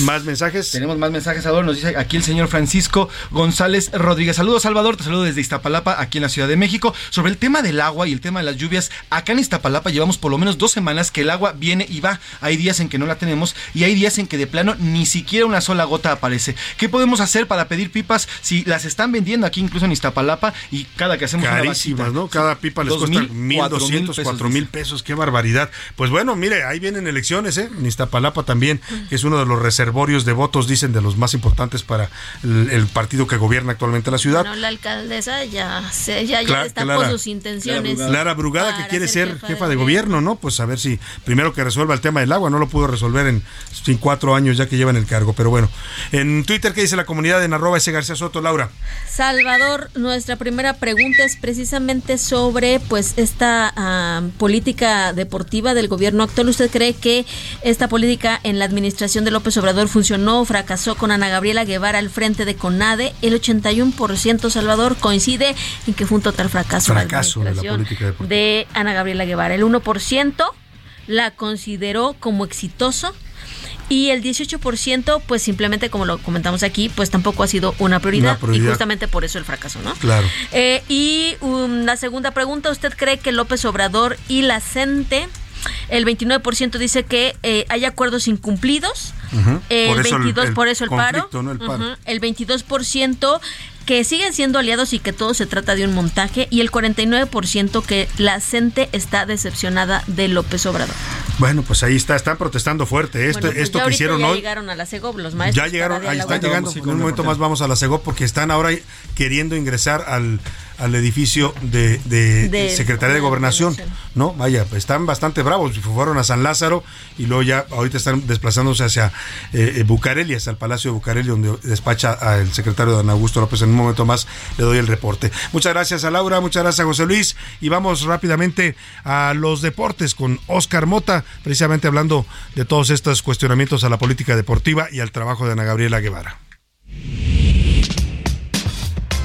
¿Más mensajes? Tenemos más mensajes, ahora Nos dice aquí el señor Francisco González Rodríguez. Saludos, Salvador. Te saludo desde Iztapalapa, aquí en la Ciudad de México. Sobre el tema del agua y el tema de las lluvias, acá en Iztapalapa llevamos por lo menos dos semanas que el agua viene y va. Hay días en que no la tenemos y hay días en que de plano ni siquiera una sola gota aparece. ¿Qué podemos hacer para pedir pipas si las están vendiendo aquí incluso en Iztapalapa y cada que hacemos Carísimas, ¿no? Cada pipa les cuesta mil doscientos, cuatro mil pesos, qué barbaridad. Pues bueno, mire, ahí vienen elecciones, ¿eh? En Iztapalapa también, que es uno de los reservorios de votos, dicen, de los más importantes para el, partido que gobierna actualmente la ciudad. Bueno, la alcaldesa ya, se, ya, ya está por sus intenciones. Lara Brugada, que quiere ser jefa, de, gobierno, ¿no? Pues a ver si primero que resuelva el tema del agua, no lo pudo resolver en, en cuatro años ya que lleva en el cargo, pero bueno. En Twitter, ¿qué dice la comunidad en arroba ese García Soto, Laura? Salvador, nuestra primera pregunta es precisamente sobre pues esta ah, política deportiva del gobierno actual. ¿Usted cree que esta política en la administración de López Obrador funcionó o fracasó con Ana Gabriela Guevara al frente de CONADE? El 81% Salvador coincide en que fue un total fracaso, fracaso la de la política deportiva. de Ana Gabriela Guevara. El 1% la consideró como exitoso y el 18%, pues simplemente como lo comentamos aquí, pues tampoco ha sido una prioridad, y justamente por eso el fracaso, ¿no? Claro. Eh, y um, la segunda pregunta, ¿usted cree que López Obrador y la CENTE el 29% dice que eh, hay acuerdos incumplidos. el 22 por eso el paro. el, 22% que siguen siendo aliados y que todo se trata de un montaje y el 49% que la gente está decepcionada de López Obrador. Bueno, pues ahí está, están protestando fuerte. Esto, pues esto que hicieron ya hoy. llegaron a la CEGOP los maestros. Ya llegaron, ahí están llegando. En un momento más vamos a la CEGOP porque están ahora queriendo ingresar al, al edificio de, de, Secretaría de Gobernación, ¿no? Vaya, están bastante bravos, fueron a San Lázaro y luego ya ahorita están desplazándose hacia eh, eh, Bucareli, hacia el Palacio de Bucareli, donde despacha al secretario Don Augusto López. En un momento más le doy el reporte. Muchas gracias a Laura, muchas gracias a José Luis y vamos rápidamente a los deportes con Oscar Mota, precisamente hablando de todos estos cuestionamientos a la política deportiva y al trabajo de Ana Gabriela Guevara.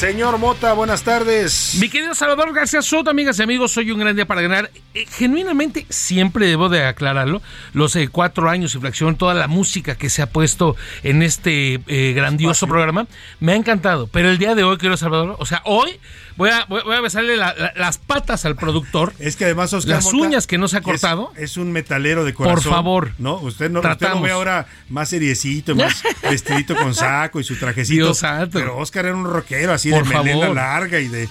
Señor Mota, buenas tardes. Mi querido Salvador García Soto, amigas y amigos, soy un gran día para ganar. Eh, genuinamente, siempre debo de aclararlo, los eh, cuatro años y fracción, toda la música que se ha puesto en este eh, grandioso programa, me ha encantado. Pero el día de hoy, querido Salvador, o sea, hoy Voy a, voy a besarle las patas al productor. Es que además Oscar Las uñas que no se ha cortado. Es, un metalero de corazón. Por favor. ¿no? Usted no, usted lo ve ahora más seriecito, más vestidito con saco y su trajecito. Pero Oscar era un rockero así de melena larga y de,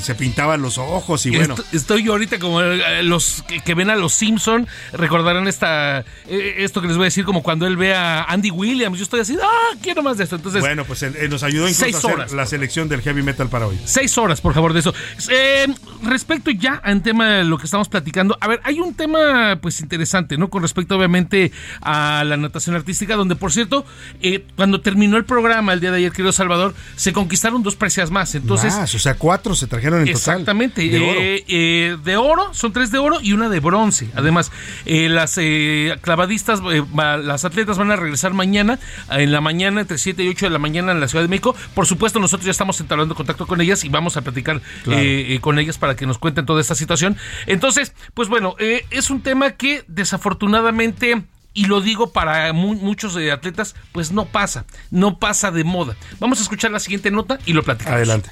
se pintaban los ojos y bueno. Estoy yo ahorita como eh, los que, ven a los Simpson recordarán esta eh, esto que les voy a decir como cuando él ve a Andy Williams. Yo estoy así, ah, quiero más de esto. Entonces, bueno, pues nos ayudó incluso a hacer la selección del heavy metal para hoy. Seis horas por favor, de eso. Eh, respecto ya al tema de lo que estamos platicando, a ver, hay un tema pues interesante, ¿no? Con respecto obviamente a la natación artística, donde por cierto, eh, cuando terminó el programa el día de ayer, querido Salvador, se conquistaron dos, precias más. Entonces, o sea, cuatro se trajeron en total. Exactamente. De. Eh, eh, de oro, son tres de oro y una de bronce. Además, eh, las eh, clavadistas, eh, las atletas van a regresar mañana, en la mañana, entre 7 y 8 de la mañana en la Ciudad de México. Por supuesto, nosotros ya estamos entablando contacto con ellas y vamos a platicar Claro. eh, con ellas para que nos cuenten toda esta situación. Entonces, pues bueno, es un tema que desafortunadamente y lo digo para mu- muchos eh, atletas, pues no pasa, no pasa de moda. Vamos a escuchar la siguiente nota y lo platicamos. Adelante.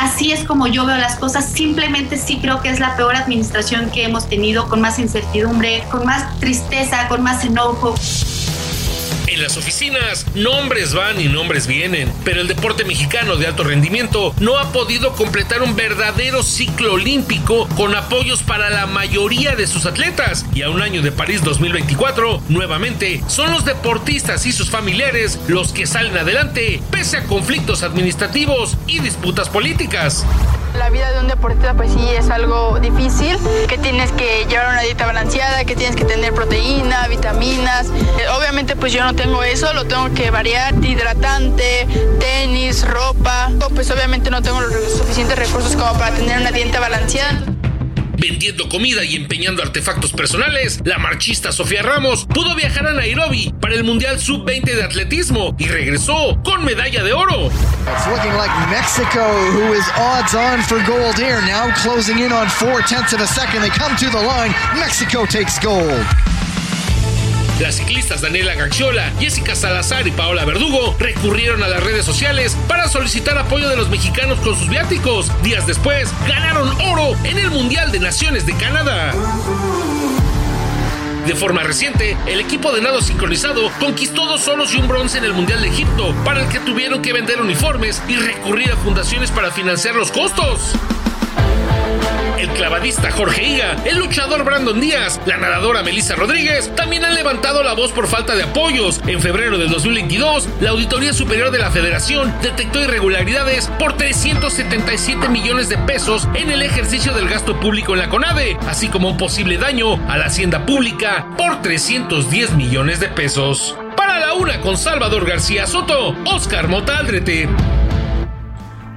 Así es como yo veo las cosas. Simplemente sí creo que es la peor administración que hemos tenido, con más incertidumbre, con más tristeza, con más enojo. En las oficinas, nombres van y nombres vienen, pero el deporte mexicano de alto rendimiento no ha podido completar un verdadero ciclo olímpico con apoyos para la mayoría de sus atletas. Y a un año de París 2024, nuevamente, son los deportistas y sus familiares los que salen adelante, pese a conflictos administrativos y disputas políticas. La vida de un deportista pues sí es algo difícil, que tienes que llevar una dieta balanceada, que tienes que tener proteína, vitaminas. Eh, Obviamente pues yo no tengo eso, lo tengo que variar, hidratante, tenis, ropa. Pues obviamente no tengo los suficientes recursos como para tener una dieta balanceada. Vendiendo comida y empeñando artefactos personales, la marchista Sofía Ramos pudo viajar a Nairobi para el Mundial Sub-20 de atletismo y regresó con medalla de oro. It's looking like Mexico, who is odds on for gold here, now closing in on four tenths of a second. They come to the line. Mexico takes gold. Las ciclistas Daniela Gaxiola, Jessica Salazar y Paola Verdugo recurrieron a las redes sociales para solicitar apoyo de los mexicanos con sus viáticos. Días después, ganaron oro en el Mundial de Naciones de Canadá. De forma reciente, el equipo de nado sincronizado conquistó dos solos y un bronce en el Mundial de Egipto, para el que tuvieron que vender uniformes y recurrir a fundaciones para financiar los costos. Clavadista Jorge Higa, el luchador Brandon Díaz, la nadadora Melissa Rodríguez también han levantado la voz por falta de apoyos. En febrero del 2022, la Auditoría Superior de la Federación detectó irregularidades por 377 millones de pesos en el ejercicio del gasto público en la CONADE, así como un posible daño a la hacienda pública por 310 millones de pesos. Para la una con Salvador García Soto, Oscar Mota Aldrete.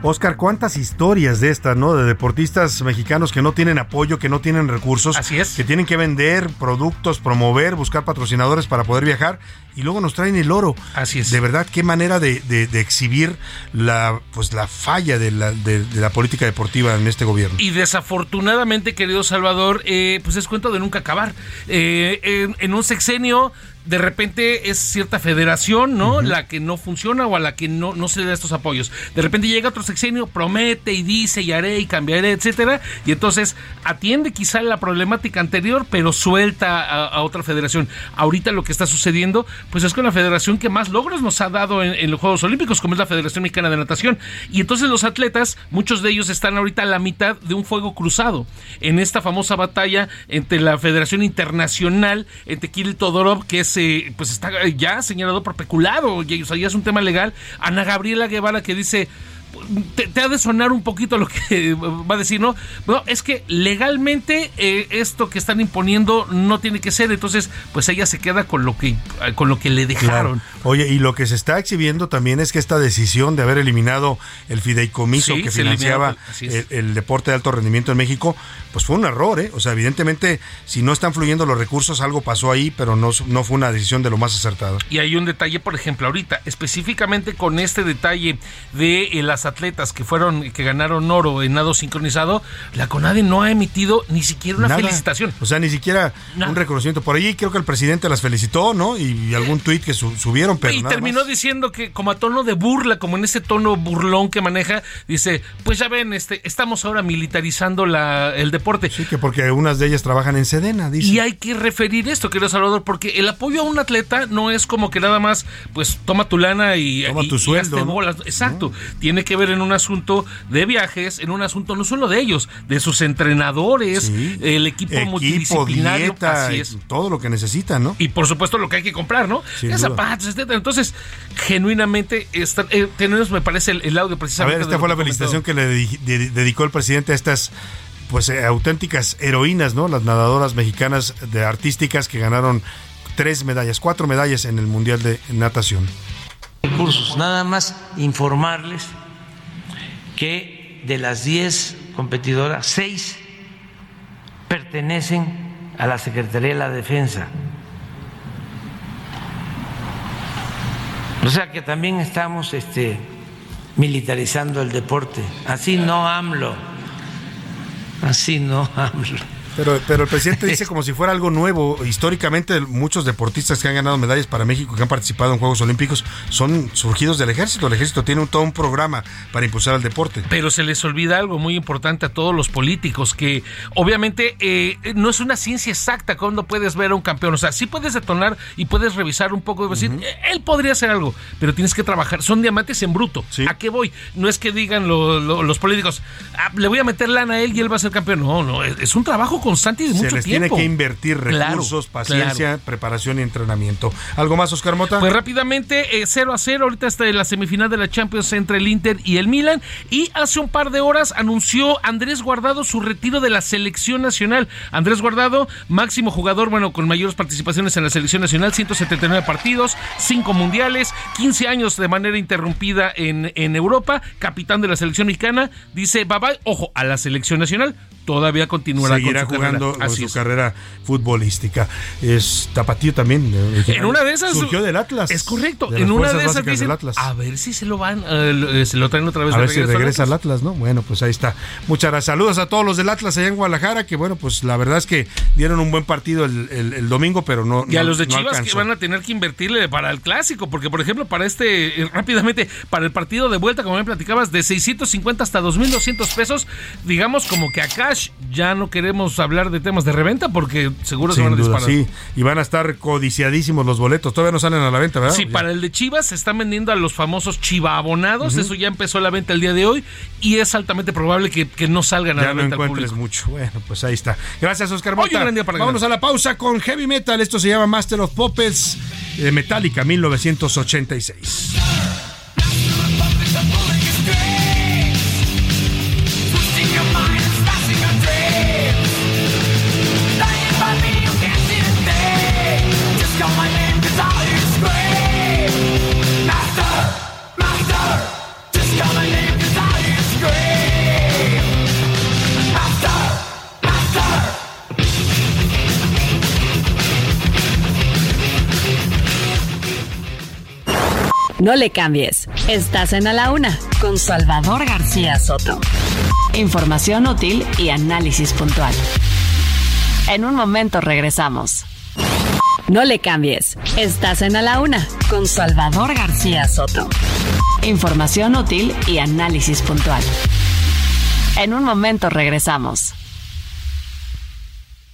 Oscar, ¿cuántas historias de estas, no? De deportistas mexicanos que no tienen apoyo, que no tienen recursos. Así es. Que tienen que vender productos, promover, buscar patrocinadores para poder viajar y luego nos traen el oro. Así es. De verdad, qué manera de, de- de exhibir la, pues, la falla de la, de- de la política deportiva en este gobierno. Y desafortunadamente, querido Salvador, eh, pues es cuento de nunca acabar. Eh, en, en un sexenio, de repente es cierta federación, ¿no? La que no funciona o a la que no, no se le da estos apoyos. De repente llega otro sexenio, promete y dice y haré y cambiaré, etcétera. Y entonces atiende quizá la problemática anterior, pero suelta a, a otra federación. Ahorita lo que está sucediendo, pues es con la federación que más logros nos ha dado en, en los Juegos Olímpicos, como es la Federación Mexicana de Natación. Y entonces los atletas, muchos de ellos están ahorita a la mitad de un fuego cruzado en esta famosa batalla entre la Federación Internacional, entre Kirill Todorov, que es, eh, pues está ya señalado por peculado, y, o sea, ya es un tema legal, Ana Gabriela Guevara que dice te, te ha de sonar un poquito lo que va a decir, ¿no? Bueno, es que legalmente eh, esto que están imponiendo no tiene que ser, entonces pues ella se queda con lo que con lo que le dejaron. Claro. Oye, y lo que se está exhibiendo también es que esta decisión de haber eliminado el fideicomiso Sí, que financiaba el, el deporte de alto rendimiento en México, pues fue un error, ¿eh? O sea, evidentemente, si no están fluyendo los recursos, algo pasó ahí, pero no, no fue una decisión de lo más acertada. Y hay un detalle, por ejemplo, ahorita, específicamente con este detalle de eh, las atletas que fueron, que ganaron oro en nado sincronizado, la CONADE no ha emitido ni siquiera una Nada. felicitación. O sea, ni siquiera Nada. un reconocimiento. Por ahí creo que el presidente las felicitó, ¿no? Y, algún tuit que su- subieron, pero y nada terminó más. diciendo que como a tono de burla, como en ese tono burlón que maneja, dice, pues ya ven, este, estamos ahora militarizando la, el deporte. Sí, que porque unas de ellas trabajan en Sedena, dice. Y hay que referir esto, querido Salvador, porque el apoyo a un atleta no es como que nada más, pues toma tu lana y, Toma y- tu y sueldo, hazte ¿no? bolas. Exacto. Tiene que ver en un asunto de viajes, en un asunto no solo de ellos, de sus entrenadores, Sí. el equipo, Equipo, multidisciplinario. dieta, así es. todo lo que necesitan, ¿no? Y por supuesto lo que hay que comprar, ¿no? Sin zapatos, etcétera. Entonces, genuinamente, está- eh, tenemos, me parece, el, el audio A precisamente. ver, de esta fue la que felicitación que le dedi- de- dedicó el presidente a estas pues eh, auténticas heroínas, ¿no? Las nadadoras mexicanas de artísticas que ganaron tres medallas, cuatro medallas en el Mundial de Natación. Recursos, nada más informarles que de las 10 competidoras, 6 pertenecen a la Secretaría de la Defensa. O sea que también estamos este, militarizando el deporte. Así no AMLO. Así no AMLO. Pero, pero el presidente dice como si fuera algo nuevo. Históricamente, muchos deportistas que han ganado medallas para México, que han participado en Juegos Olímpicos, son surgidos del ejército. El ejército tiene un, todo un programa para impulsar al deporte. Pero se les olvida algo muy importante a todos los políticos, que obviamente eh, no es una ciencia exacta cuando puedes ver a un campeón. O sea, sí puedes detonar y puedes revisar un poco, decir, eh, él podría hacer algo, pero tienes que trabajar. Son diamantes en bruto. ¿A qué voy? No es que digan los políticos, ah, le voy a meter lana a él y él va a ser campeón. No, no, es, es un trabajo constante y de Se mucho les tiempo. tiene que invertir recursos, Claro, paciencia, preparación y entrenamiento. ¿Algo más, Oscar Mota? Pues rápidamente, eh, 0 a 0, ahorita está en la semifinal de la Champions entre el Inter y el Milan. Y hace un par de horas anunció Andrés Guardado su retiro de la selección nacional. Andrés Guardado, máximo jugador, bueno, con mayores participaciones en la selección nacional, 179 partidos, 5 mundiales, 15 años de manera interrumpida en, en Europa, capitán de la selección mexicana, dice bye bye, ojo, a la selección nacional, todavía continuará Seguirá con su jugando carrera. su es. carrera futbolística. Es Tapatío también. En una de esas Surgió del Atlas. Es correcto. en una de esas dicen, del Atlas. a ver si se lo van, eh, se lo traen otra vez A de ver si regresa al Atlas. Atlas, ¿no? Bueno, pues ahí está. Muchas gracias. Saludos a todos los del Atlas allá en Guadalajara, que bueno, pues la verdad es que dieron un buen partido el, el- el domingo, pero no. Y a no- los de no Chivas que van a tener que invertirle para el clásico, porque por ejemplo, para este, eh, rápidamente, para el partido de vuelta, como me platicabas, de 650 hasta 2.200 pesos, digamos como que a cash ya no queremos hablar de temas de reventa porque seguro se van a duda, disparar. sí. Y van a estar codiciadísimos los boletos. Todavía no salen a la venta, ¿verdad? Sí, Ya. para el de Chivas se están vendiendo a los famosos Chiva abonados, eso ya empezó la venta el día de hoy y es altamente probable que, que no salgan a Ya la no venta al encuentres público. mucho. Bueno, pues ahí está. Gracias, Oscar Hoy Mota. un gran día para Vámonos ganar. a la pausa con Heavy Metal. Esto se llama Master of Puppets de Metallica 1986. No le cambies. Estás en A la Una con Salvador García Soto. Información útil y análisis puntual. En un momento regresamos. No le cambies. Estás en A la Una con Salvador García Soto. Información útil y análisis puntual. En un momento regresamos.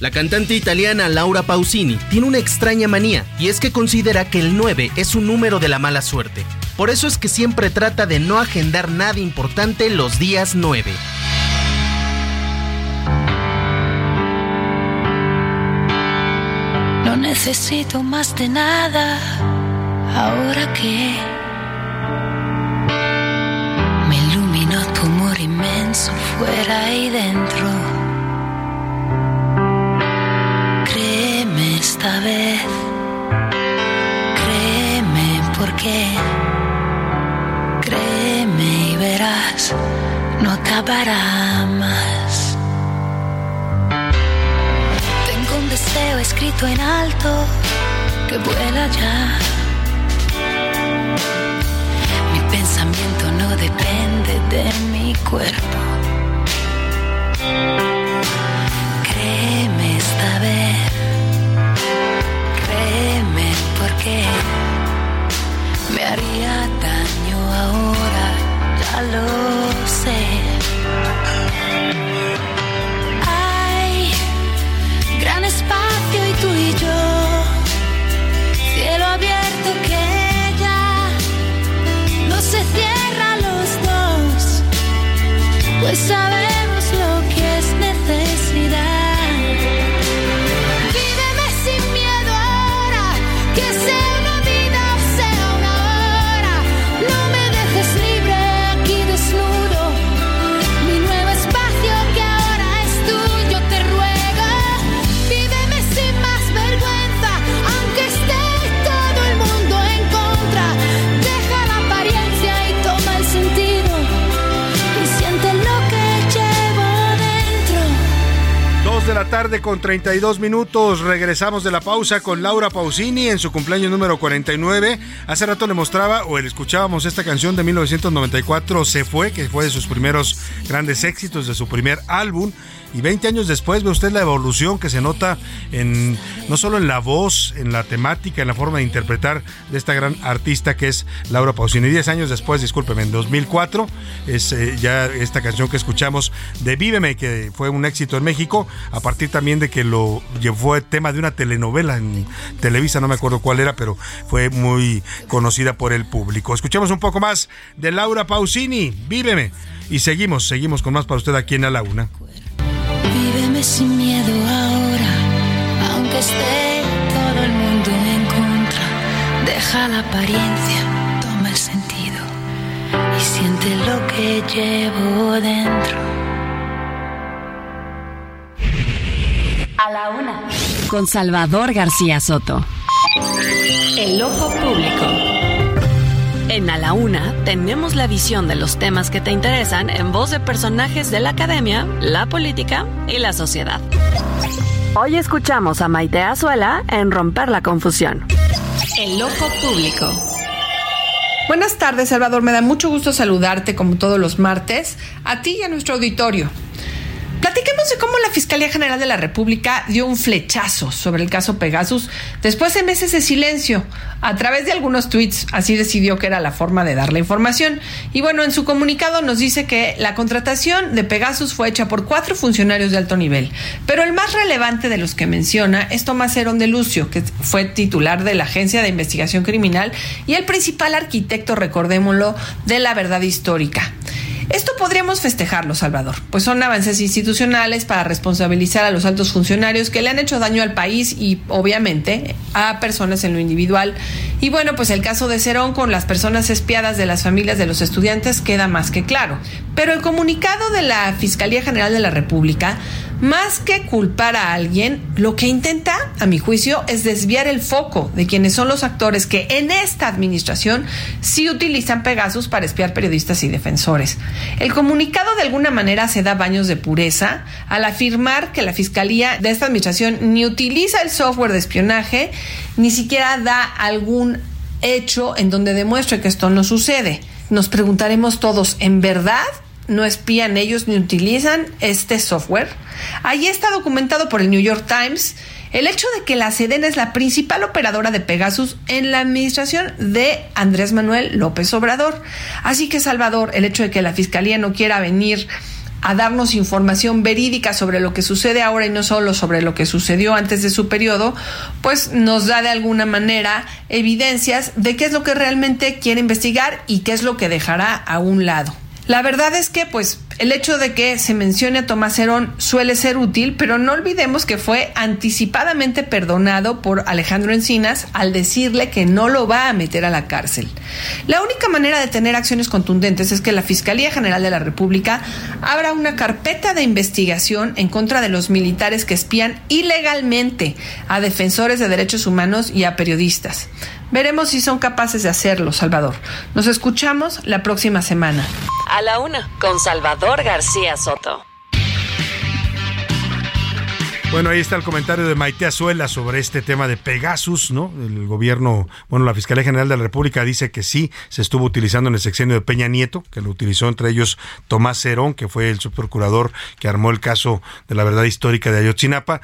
La cantante italiana Laura Pausini tiene una extraña manía y es que considera que el 9 es un número de la mala suerte. Por eso es que siempre trata de no agendar nada importante los días 9. No necesito más de nada ahora que me iluminó tu amor inmenso fuera y dentro. Esta vez, créeme porque créeme y verás, no acabará más. Tengo un deseo escrito en alto que vuela ya. Mi pensamiento no depende de mi cuerpo. Créeme esta vez, porque me haría daño ahora, ya lo sé. La tarde con 32 minutos. Regresamos de la pausa con Laura Pausini en su cumpleaños número 49. Hace rato le mostraba o le escuchábamos esta canción de 1994, Se fue, que fue de sus primeros grandes éxitos, de su primer álbum. Y 20 años después ve usted la evolución que se nota en no solo en la voz, en la temática, en la forma de interpretar de esta gran artista que es Laura Pausini. 10 años después, discúlpeme, en 2004 es eh, ya esta canción que escuchamos de Víveme, que fue un éxito en México, a partir también de que lo fue tema de una telenovela en Televisa, no me acuerdo cuál era, pero fue muy conocida por el público. Escuchemos un poco más de Laura Pausini, Víveme. Y seguimos, seguimos con más para usted aquí en la Una. Víveme sin miedo ahora, aunque esté todo el mundo en contra. Deja la apariencia, toma el sentido y siente lo que llevo dentro. A la una. Con Salvador García Soto. El ojo público. En A la Una tenemos la visión de los temas que te interesan en voz de personajes de la academia, la política y la sociedad. Hoy escuchamos a Maite Azuela en Romper la Confusión. El ojo público. Buenas tardes, Salvador. Me da mucho gusto saludarte como todos los martes, a ti y a nuestro auditorio. Platiquemos de cómo la Fiscalía General de la República dio un flechazo sobre el caso Pegasus después de meses de silencio. A través de algunos tweets, así decidió que era la forma de dar la información. Y bueno, en su comunicado nos dice que la contratación de Pegasus fue hecha por cuatro funcionarios de alto nivel. Pero el más relevante de los que menciona es Tomás Herón de Lucio, que fue titular de la Agencia de Investigación Criminal y el principal arquitecto, recordémoslo, de la verdad histórica. Esto podríamos festejarlo, Salvador, pues son avances institucionales para responsabilizar a los altos funcionarios que le han hecho daño al país y obviamente a personas en lo individual. Y bueno, pues el caso de Cerón con las personas espiadas de las familias de los estudiantes queda más que claro. Pero el comunicado de la Fiscalía General de la República más que culpar a alguien, lo que intenta, a mi juicio, es desviar el foco de quienes son los actores que en esta administración sí utilizan Pegasus para espiar periodistas y defensores. El comunicado de alguna manera se da baños de pureza al afirmar que la Fiscalía de esta administración ni utiliza el software de espionaje, ni siquiera da algún hecho en donde demuestre que esto no sucede. Nos preguntaremos todos, ¿en verdad? No espían ellos ni utilizan este software. Ahí está documentado por el New York Times el hecho de que la Sedena es la principal operadora de Pegasus en la administración de Andrés Manuel López Obrador. Así que, Salvador, el hecho de que la Fiscalía no quiera venir a darnos información verídica sobre lo que sucede ahora y no solo sobre lo que sucedió antes de su periodo, pues nos da de alguna manera evidencias de qué es lo que realmente quiere investigar y qué es lo que dejará a un lado. La verdad es que, pues, el hecho de que se mencione a Tomás Herón suele ser útil, pero no olvidemos que fue anticipadamente perdonado por Alejandro Encinas al decirle que no lo va a meter a la cárcel. La única manera de tener acciones contundentes es que la Fiscalía General de la República abra una carpeta de investigación en contra de los militares que espían ilegalmente a defensores de derechos humanos y a periodistas. Veremos si son capaces de hacerlo, Salvador. Nos escuchamos la próxima semana. A la una, con Salvador García Soto. Bueno, ahí está el comentario de Maite Azuela sobre este tema de Pegasus, ¿no? El gobierno, bueno, la Fiscalía General de la República dice que sí, se estuvo utilizando en el sexenio de Peña Nieto, que lo utilizó entre ellos Tomás Cerón, que fue el subprocurador que armó el caso de la verdad histórica de Ayotzinapa,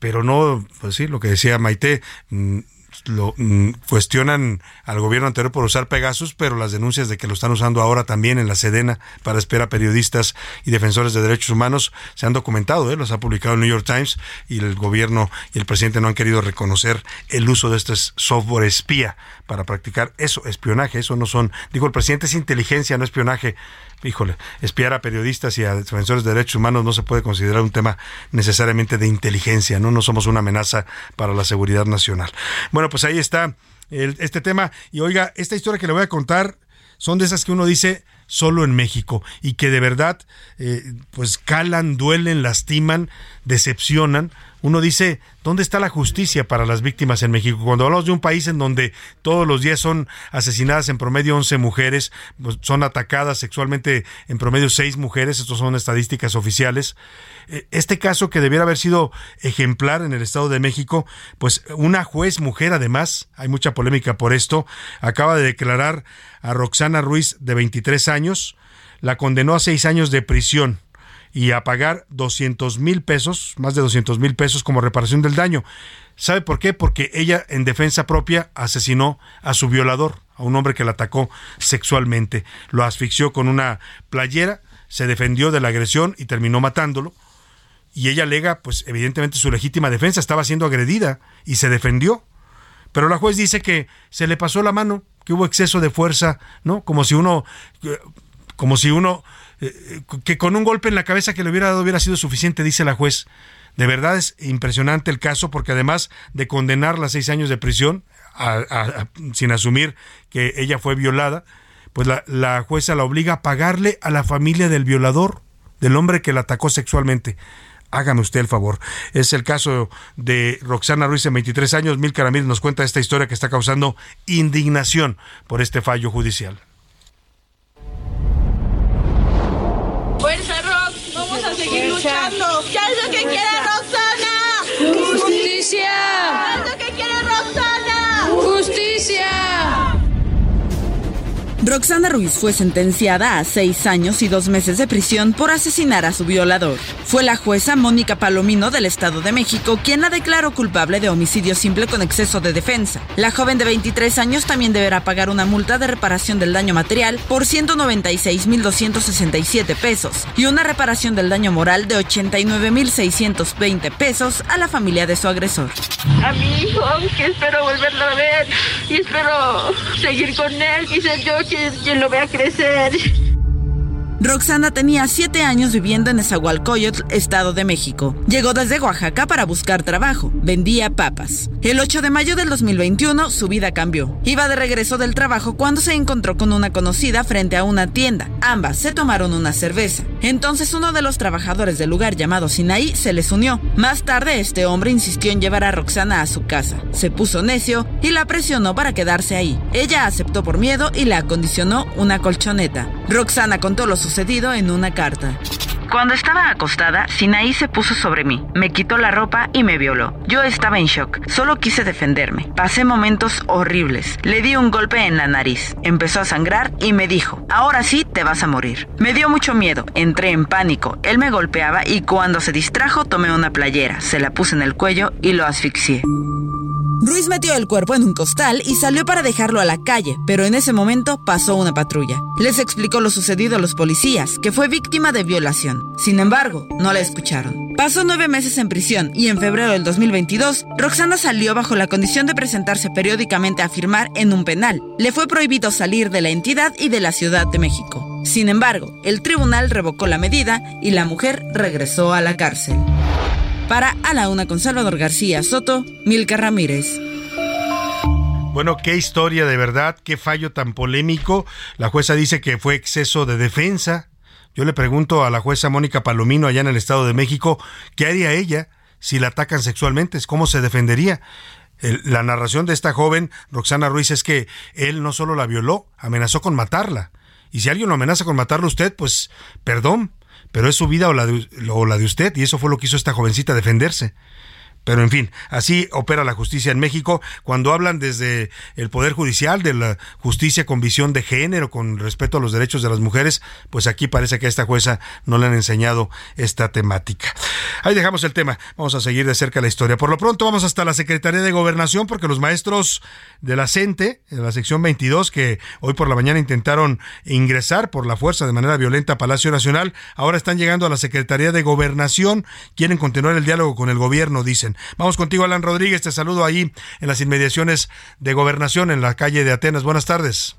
pero no, pues sí, lo que decía Maite, mm, lo mm, cuestionan al gobierno anterior por usar Pegasus, pero las denuncias de que lo están usando ahora también en la Sedena para esperar a periodistas y defensores de derechos humanos se han documentado, ¿eh? los ha publicado el New York Times y el gobierno y el presidente no han querido reconocer el uso de este software espía para practicar eso, espionaje, eso no son, digo, el presidente es inteligencia, no espionaje, híjole, espiar a periodistas y a defensores de derechos humanos no se puede considerar un tema necesariamente de inteligencia, ¿no? No somos una amenaza para la seguridad nacional. Bueno, pues ahí está este tema. Y oiga, esta historia que le voy a contar son de esas que uno dice solo en México y que de verdad eh, pues calan, duelen, lastiman, decepcionan uno dice, ¿dónde está la justicia para las víctimas en México? Cuando hablamos de un país en donde todos los días son asesinadas en promedio 11 mujeres, pues, son atacadas sexualmente en promedio 6 mujeres, estas son estadísticas oficiales. Eh, este caso que debiera haber sido ejemplar en el Estado de México, pues una juez mujer además, hay mucha polémica por esto, acaba de declarar a Roxana Ruiz de 23 años, la condenó a seis años de prisión y a pagar 200 mil pesos, más de 200 mil pesos como reparación del daño. ¿Sabe por qué? Porque ella en defensa propia asesinó a su violador, a un hombre que la atacó sexualmente. Lo asfixió con una playera, se defendió de la agresión y terminó matándolo. Y ella alega, pues evidentemente su legítima defensa, estaba siendo agredida y se defendió. Pero la juez dice que se le pasó la mano, que hubo exceso de fuerza, ¿no? Como si uno, como si uno que con un golpe en la cabeza que le hubiera dado hubiera sido suficiente, dice la juez. De verdad es impresionante el caso porque además de condenarla a seis años de prisión, sin asumir que ella fue violada, pues la, la, jueza la obliga a pagarle a la familia del violador, del hombre que la atacó sexualmente. Hágame usted el favor. Es el caso de Roxana Ruiz, de 23 años. Mil Caramil nos cuenta esta historia que está causando indignación por este fallo judicial. Seguir luchando. ¿Qué es lo que quiere Roxana Ruiz fue sentenciada a seis años y dos meses de prisión por asesinar a su violador. Fue la jueza Mónica Palomino del Estado de México quien la declaró culpable de homicidio simple con exceso de defensa. La joven de 23 años también deberá pagar una multa de reparación del daño material por 196.267 pesos y una reparación del daño moral de 89.620 pesos a la familia de su agresor. A mi hijo, que espero volverlo a ver y espero seguir con él y ser yo quien, lo vea crecer. Roxana tenía siete años viviendo en Esahualcoyotl, Estado de México. Llegó desde Oaxaca para buscar trabajo. Vendía papas. El 8 de mayo del 2021 su vida cambió. Iba de regreso del trabajo cuando se encontró con una conocida frente a una tienda. Ambas se tomaron una cerveza. Entonces uno de los trabajadores del lugar llamado Sinaí se les unió. Más tarde este hombre insistió en llevar a Roxana a su casa. Se puso necio y la presionó para quedarse ahí. Ella aceptó por miedo y le acondicionó una colchoneta. Roxana contó lo en una carta. Cuando estaba acostada, Sinaí se puso sobre mí, me quitó la ropa y me violó. Yo estaba en shock, solo quise defenderme. Pasé momentos horribles. Le di un golpe en la nariz, empezó a sangrar y me dijo, ahora sí te vas a morir. Me dio mucho miedo, entré en pánico, él me golpeaba y cuando se distrajo tomé una playera, se la puse en el cuello y lo asfixié. Ruiz metió el cuerpo en un costal y salió para dejarlo a la calle, pero en ese momento pasó una patrulla. Les explicó lo sucedido a los policías, que fue víctima de violación. Sin embargo, no la escucharon. Pasó nueve meses en prisión y en febrero del 2022, Roxana salió bajo la condición de presentarse periódicamente a firmar en un penal. Le fue prohibido salir de la entidad y de la Ciudad de México. Sin embargo, el tribunal revocó la medida y la mujer regresó a la cárcel. Para A la Una con Salvador García Soto, Milka Ramírez. Bueno, qué historia de verdad, qué fallo tan polémico. La jueza dice que fue exceso de defensa. Yo le pregunto a la jueza Mónica Palomino allá en el Estado de México, ¿qué haría ella si la atacan sexualmente? ¿Cómo se defendería? la narración de esta joven, Roxana Ruiz, es que él no solo la violó, amenazó con matarla. Y si alguien lo amenaza con matarlo usted, pues perdón, pero es su vida o la, de, o la de usted, y eso fue lo que hizo esta jovencita, defenderse. Pero en fin, así opera la justicia en México. Cuando hablan desde el Poder Judicial de la justicia con visión de género, con respeto a los derechos de las mujeres, pues aquí parece que a esta jueza no le han enseñado esta temática. Ahí dejamos el tema. Vamos a seguir de cerca la historia. Por lo pronto vamos hasta la Secretaría de Gobernación porque los maestros de la CENTE, de la sección 22, que hoy por la mañana intentaron ingresar por la fuerza de manera violenta a Palacio Nacional, ahora están llegando a la Secretaría de Gobernación. Quieren continuar el diálogo con el gobierno, dicen. Vamos contigo, Alan Rodríguez. Te saludo ahí en las inmediaciones de Gobernación, en la calle de Atenas. Buenas tardes.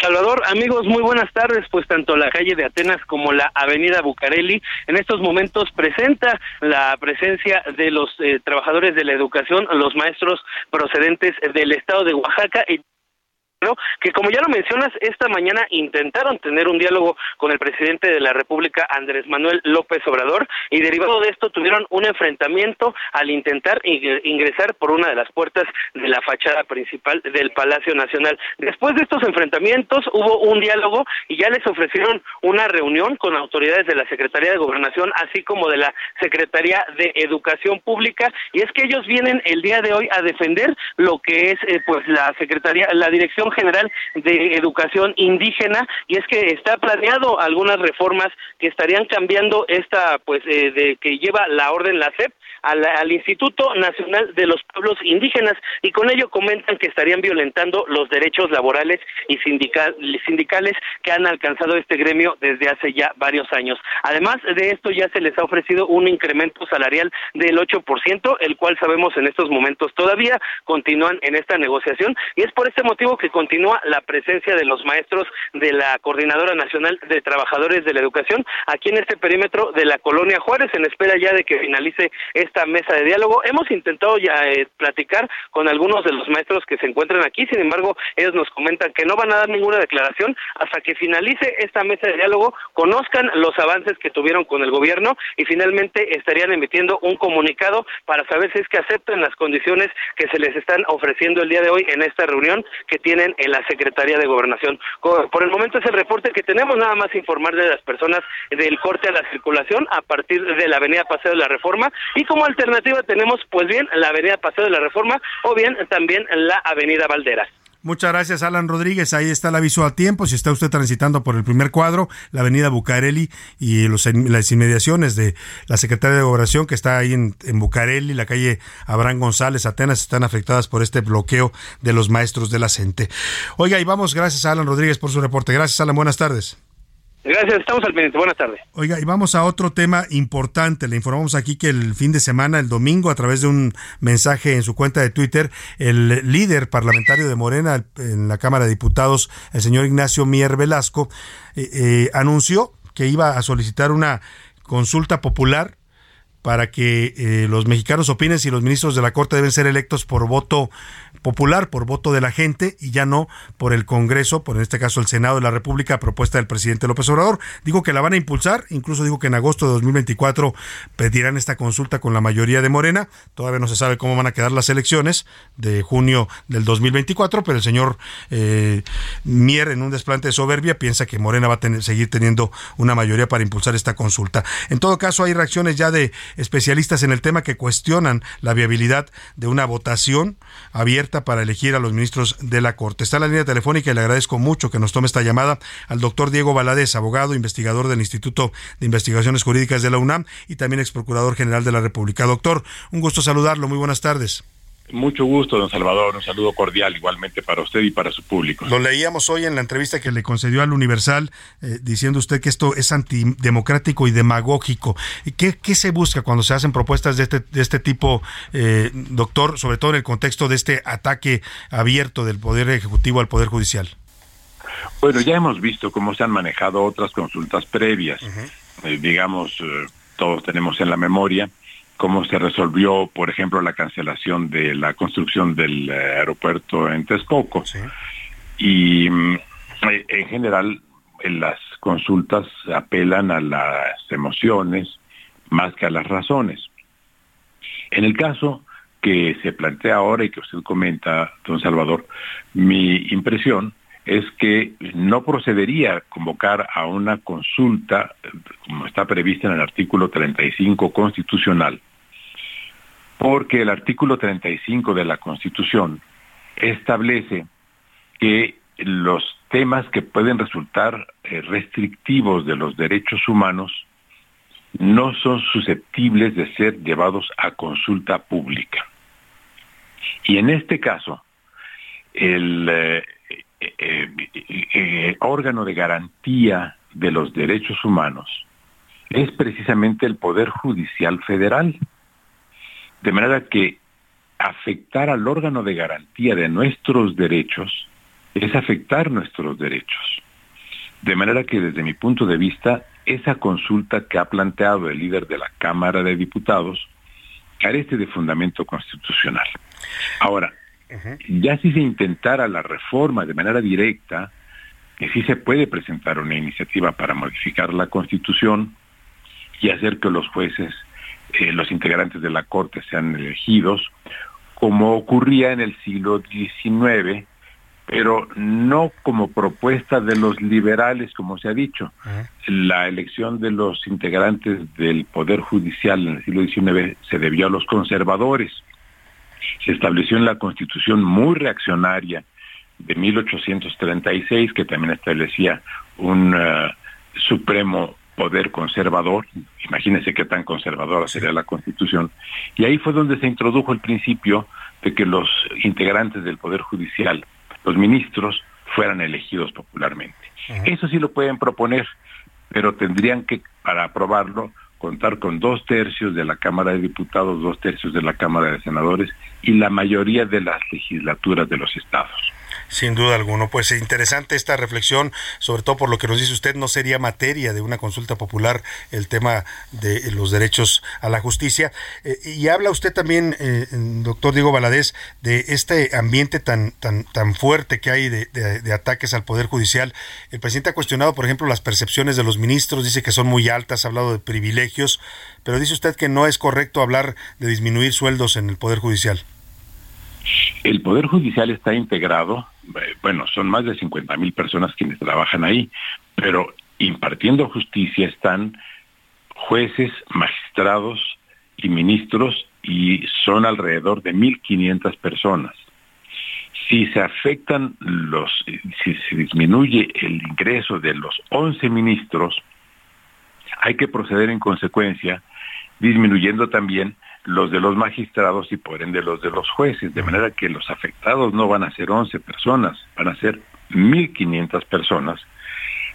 Salvador, amigos, muy buenas tardes. Pues tanto la calle de Atenas como la avenida Bucareli en estos momentos presenta la presencia de los eh, trabajadores de la educación, los maestros procedentes del estado de Oaxaca y que como ya lo mencionas, esta mañana intentaron tener un diálogo con el presidente de la República, Andrés Manuel López Obrador, y derivado de esto tuvieron un enfrentamiento al intentar ingresar por una de las puertas de la fachada principal del Palacio Nacional. Después de estos enfrentamientos hubo un diálogo y ya les ofrecieron una reunión con autoridades de la Secretaría de Gobernación, así como de la Secretaría de Educación Pública, y es que ellos vienen el día de hoy a defender lo que es eh, pues la Secretaría, la Dirección General de Educación Indígena, y es que está planeado algunas reformas que estarían cambiando esta pues eh, de que lleva la orden la CEP al, Instituto Nacional de los Pueblos Indígenas y con ello comentan que estarían violentando los derechos laborales y sindicales que han alcanzado este gremio desde hace ya varios años. Además de esto ya se les ha ofrecido un incremento salarial del 8%, el cual sabemos en estos momentos todavía continúan en esta negociación y es por este motivo que continúa la presencia de los maestros de la Coordinadora Nacional de Trabajadores de la Educación aquí en este perímetro de la colonia Juárez en espera ya de que finalice esta mesa de diálogo. Hemos intentado ya eh, platicar con algunos de los maestros que se encuentran aquí, sin embargo, ellos nos comentan que no van a dar ninguna declaración hasta que finalice esta mesa de diálogo, conozcan los avances que tuvieron con el gobierno y finalmente estarían emitiendo un comunicado para saber si es que aceptan las condiciones que se les están ofreciendo el día de hoy en esta reunión que tienen en la Secretaría de Gobernación. Por el momento es el reporte que tenemos, nada más informar de las personas del corte a la circulación a partir de la Avenida Paseo de la Reforma y como alternativa tenemos pues bien la Avenida Paseo de la Reforma o bien también la Avenida Valderas. Muchas gracias, Alan Rodríguez. Ahí está el aviso a tiempo. Si está usted transitando por el primer cuadro, la avenida Bucareli y los, las inmediaciones de la Secretaría de Gobernación, que está ahí en, en Bucareli, la calle Abraham González, Atenas, están afectadas por este bloqueo de los maestros de la CENTE. Oiga, y vamos, gracias a Alan Rodríguez por su reporte. Gracias, Alan. Buenas tardes. Gracias, estamos al pendiente. Buenas tardes. Oiga, y vamos a otro tema importante. Le informamos aquí que el fin de semana, el domingo, a través de un mensaje en su cuenta de Twitter, el líder parlamentario de Morena en la Cámara de Diputados, el señor Ignacio Mier Velasco, eh, eh, anunció que iba a solicitar una consulta popular para que eh, los mexicanos opinen si los ministros de la Corte deben ser electos por voto popular por voto de la gente y ya no por el Congreso, por en este caso el Senado de la República, propuesta del presidente López Obrador. Digo que la van a impulsar, incluso digo que en agosto de 2024 pedirán esta consulta con la mayoría de Morena. Todavía no se sabe cómo van a quedar las elecciones de junio del 2024, pero el señor eh, Mier, en un desplante de soberbia, piensa que Morena va a seguir teniendo una mayoría para impulsar esta consulta. En todo caso, hay reacciones ya de especialistas en el tema que cuestionan la viabilidad de una votación abierta para elegir a los ministros de la Corte. Está en la línea telefónica y le agradezco mucho que nos tome esta llamada al doctor Diego Valadez, abogado, investigador del Instituto de Investigaciones Jurídicas de la UNAM y también ex procurador general de la República. Doctor, un gusto saludarlo. Muy buenas tardes. Mucho gusto, don Salvador. Un saludo cordial igualmente para usted y para su público. Lo leíamos hoy en la entrevista que le concedió al Universal, eh, diciendo usted que esto es antidemocrático y demagógico. ¿Qué, ¿Qué se busca cuando se hacen propuestas de este, de este tipo, eh, doctor, sobre todo en el contexto de este ataque abierto del Poder Ejecutivo al Poder Judicial? Bueno, ya hemos visto cómo se han manejado otras consultas previas. Eh, digamos, todos tenemos en la memoria cómo se resolvió, por ejemplo, la cancelación de la construcción del eh, aeropuerto en Texcoco. Y mm, eh, en general, en las consultas apelan a las emociones más que a las razones. En el caso que se plantea ahora y que usted comenta, don Salvador, mi impresión es que no procedería convocar a una consulta, como está prevista en el artículo 35 constitucional, porque el artículo 35 de la Constitución establece que los temas que pueden resultar eh, restrictivos de los derechos humanos no son susceptibles de ser llevados a consulta pública. Y en este caso, el eh, eh, órgano de garantía de los derechos humanos es precisamente el Poder Judicial Federal. De manera que afectar al órgano de garantía de nuestros derechos es afectar nuestros derechos. De manera que desde mi punto de vista, esa consulta que ha planteado el líder de la Cámara de Diputados carece de fundamento constitucional. Ahora, Ya si se intentara la reforma de manera directa, que sí se puede presentar una iniciativa para modificar la Constitución y hacer que los jueces, eh, los integrantes de la Corte sean elegidos, como ocurría en el siglo XIX, pero no como propuesta de los liberales, como se ha dicho. La elección de los integrantes del Poder Judicial en el siglo XIX se debió a los conservadores. Se estableció en la Constitución muy reaccionaria de 1836, que también establecía un uh, supremo poder conservador, imagínense qué tan conservadora sería la Constitución, y ahí fue donde se introdujo el principio de que los integrantes del Poder Judicial, los ministros, fueran elegidos popularmente. Eso sí lo pueden proponer, pero tendrían que, para aprobarlo, contar con dos tercios de la Cámara de Diputados, dos tercios de la Cámara de Senadores y la mayoría de las legislaturas de los estados. Sin duda alguno, pues interesante esta reflexión, sobre todo por lo que nos dice usted, no sería materia de una consulta popular el tema de los derechos a la justicia. Eh, y habla usted también, eh, doctor Diego Valadez, de este ambiente tan, tan, tan fuerte que hay de, de, ataques al Poder Judicial. El presidente ha cuestionado, por ejemplo, las percepciones de los ministros, dice que son muy altas, ha hablado de privilegios, pero dice usted que no es correcto hablar de disminuir sueldos en el Poder Judicial. El Poder Judicial está integrado, eh, bueno, son más de 50 mil personas quienes trabajan ahí, pero impartiendo justicia están jueces, magistrados y ministros y son alrededor de 1.500 personas. Si se afectan los, si se disminuye el ingreso de los 11 ministros, hay que proceder en consecuencia, disminuyendo también los de los magistrados y por ende los de los jueces, de manera que los afectados no van a ser 11 personas, van a ser 1.500 personas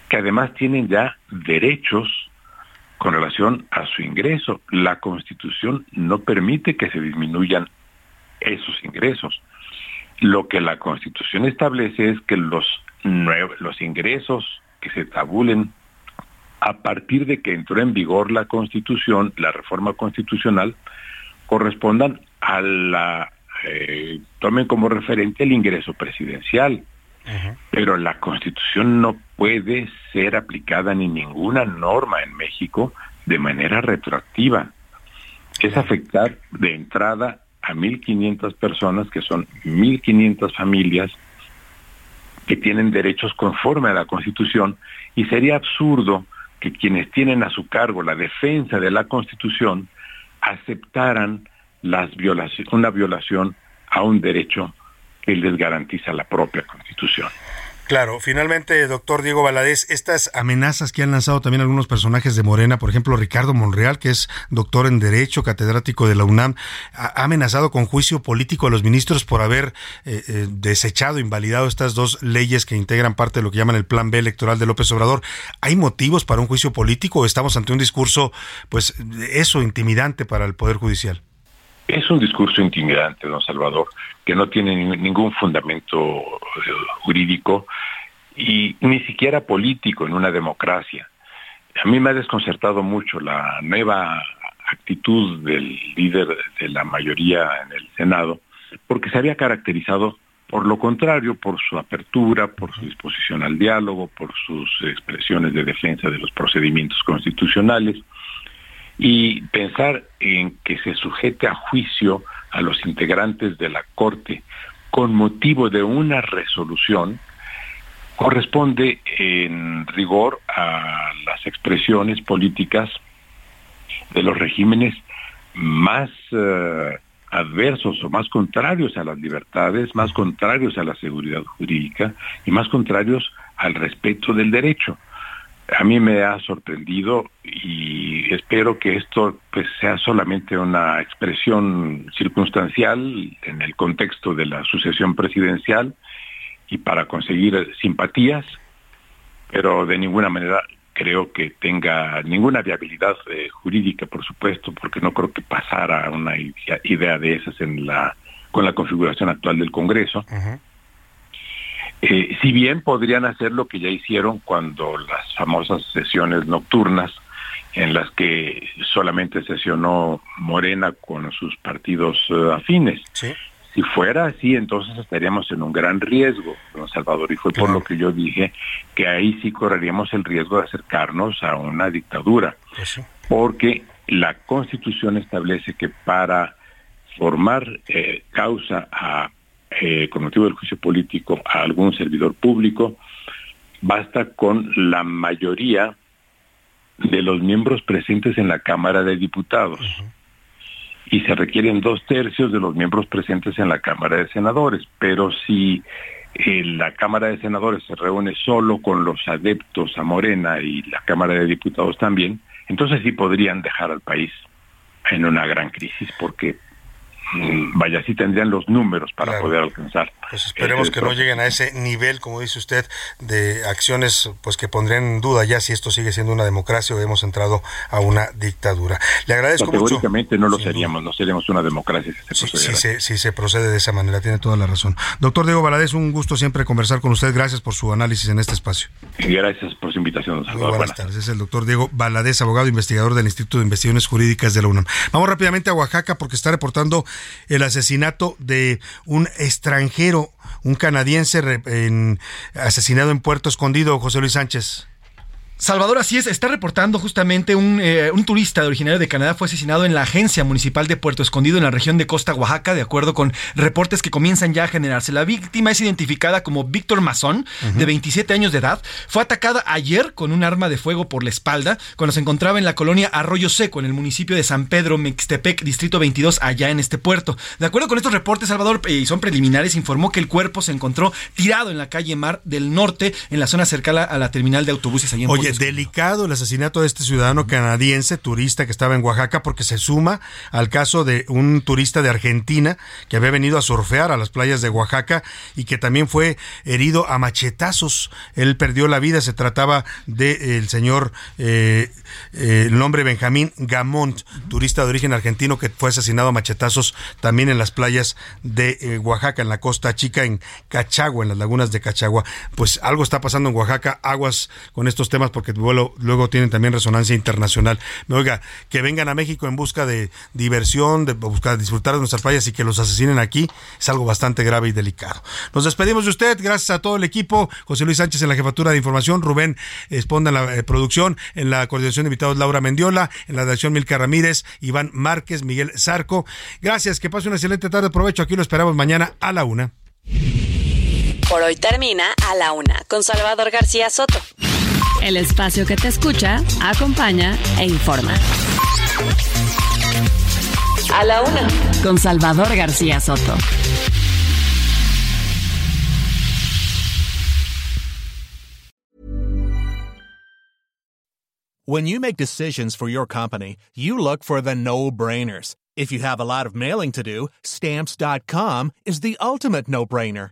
que además tienen ya derechos con relación a su ingreso. La Constitución no permite que se disminuyan esos ingresos. Lo que la Constitución establece es que los, los ingresos que se tabulen a partir de que entró en vigor la Constitución, la reforma constitucional, correspondan a la, eh, tomen como referente el ingreso presidencial. Pero la constitución no puede ser aplicada ni ninguna norma en México de manera retroactiva. Es afectar de entrada a 1.500 personas, que son 1.500 familias que tienen derechos conforme a la Constitución, y sería absurdo que quienes tienen a su cargo la defensa de la Constitución aceptaran las una violación a un derecho que les garantiza la propia Constitución. Claro, finalmente, doctor Diego Valadez, estas amenazas que han lanzado también algunos personajes de Morena, por ejemplo, Ricardo Monreal, que es doctor en Derecho, catedrático de la UNAM, ha amenazado con juicio político a los ministros por haber eh, eh, desechado, invalidado estas dos leyes que integran parte de lo que llaman el Plan B electoral de López Obrador. ¿Hay motivos para un juicio político o estamos ante un discurso, pues, eso, intimidante para el Poder Judicial? Es un discurso intimidante, don Salvador, que no tiene ningún fundamento eh, jurídico y ni siquiera político en una democracia. A mí me ha desconcertado mucho la nueva actitud del líder de la mayoría en el Senado, porque se había caracterizado por lo contrario, por su apertura, por su disposición al diálogo, por sus expresiones de defensa de los procedimientos constitucionales y pensar en que se sujete a juicio a los integrantes de la Corte con motivo de una resolución corresponde en rigor a las expresiones políticas de los regímenes más eh, adversos o más contrarios a las libertades, más contrarios a la seguridad jurídica y más contrarios al respeto del derecho a mí me ha sorprendido y espero que esto pues sea solamente una expresión circunstancial en el contexto de la sucesión presidencial y para conseguir simpatías, pero de ninguna manera creo que tenga ninguna viabilidad eh, jurídica, por supuesto, porque no creo que pasara una idea de esas en la con la configuración actual del Congreso. Eh, si bien podrían hacer lo que ya hicieron cuando las famosas sesiones nocturnas, en las que solamente sesionó Morena con sus partidos eh, afines. Si fuera así, entonces estaríamos en un gran riesgo, don Salvador, y fue por lo que yo dije que ahí sí correríamos el riesgo de acercarnos a una dictadura, Pues porque la Constitución establece que para formar eh, causa a, eh, con motivo del juicio político a algún servidor público, basta con la mayoría de los miembros presentes en la Cámara de Diputados. Y se requieren dos tercios de los miembros presentes en la Cámara de Senadores. Pero si eh, la Cámara de Senadores se reúne solo con los adeptos a Morena y la Cámara de Diputados también, entonces sí podrían dejar al país en una gran crisis porque vaya, sí tendrían los números para Claro. poder alcanzar. Pues esperemos que no lleguen a ese nivel, como dice usted, de acciones pues que pondrían en duda ya si esto sigue siendo una democracia o hemos entrado a una dictadura. Le agradezco mucho. Categóricamente no lo seríamos, no seríamos una democracia si se Sí, sí se, sí se procede de esa manera, tiene toda la razón. Doctor Diego Valadez, un gusto siempre conversar con usted. Gracias por su análisis en este espacio. Gracias por su invitación. Muy buenas tardes. Es el doctor Diego Valadez, abogado investigador del Instituto de Investigaciones Jurídicas de la UNAM. Vamos rápidamente a Oaxaca porque está reportando el asesinato de un extranjero, un canadiense asesinado en Puerto Escondido, José Luis Sánchez. Salvador, así es, está reportando justamente un, eh, un turista originario de Canadá fue asesinado en la agencia municipal de Puerto Escondido en la región de Costa Oaxaca, de acuerdo con reportes que comienzan ya a generarse. La víctima es identificada como Víctor Mazón, de 27 años de edad. Fue atacada ayer con un arma de fuego por la espalda cuando se encontraba en la colonia Arroyo Seco, en el municipio de San Pedro, Mixtepec, distrito 22, allá en este puerto. De acuerdo con estos reportes, Salvador, eh, y son preliminares, informó que el cuerpo se encontró tirado en la calle Mar del Norte, en la zona cercana a la terminal de autobuses allá en Oye, Delicado el asesinato de este ciudadano canadiense, turista que estaba en Oaxaca, porque se suma al caso de un turista de Argentina que había venido a surfear a las playas de Oaxaca y que también fue herido a machetazos. Él perdió la vida. Se trataba del señor, eh, eh, el nombre Benjamín Gamont, turista de origen argentino que fue asesinado a machetazos también en las playas de eh, Oaxaca, en la costa chica, en Cachagua, en las lagunas de Cachagua. Pues algo está pasando en Oaxaca, aguas con estos temas porque luego, luego tienen también resonancia internacional. Oiga, que vengan a México en busca de diversión, de buscar disfrutar de nuestras playas y que los asesinen aquí es algo bastante grave y delicado. Nos despedimos de usted, gracias a todo el equipo, José Luis Sánchez en la jefatura de información, Rubén Esponda en la eh, producción, en la coordinación de invitados Laura Mendiola, en la redacción Milka Ramírez, Iván Márquez, Miguel Zarco. Gracias, que pase una excelente tarde, provecho, aquí lo esperamos mañana a la una. Por hoy termina a la una con Salvador García Soto. El espacio que te escucha, acompaña e informa. A la una con Salvador García Soto. When you make decisions for your company, you look for the no brainers. If you have a lot of mailing to do, stamps.com is the ultimate no brainer.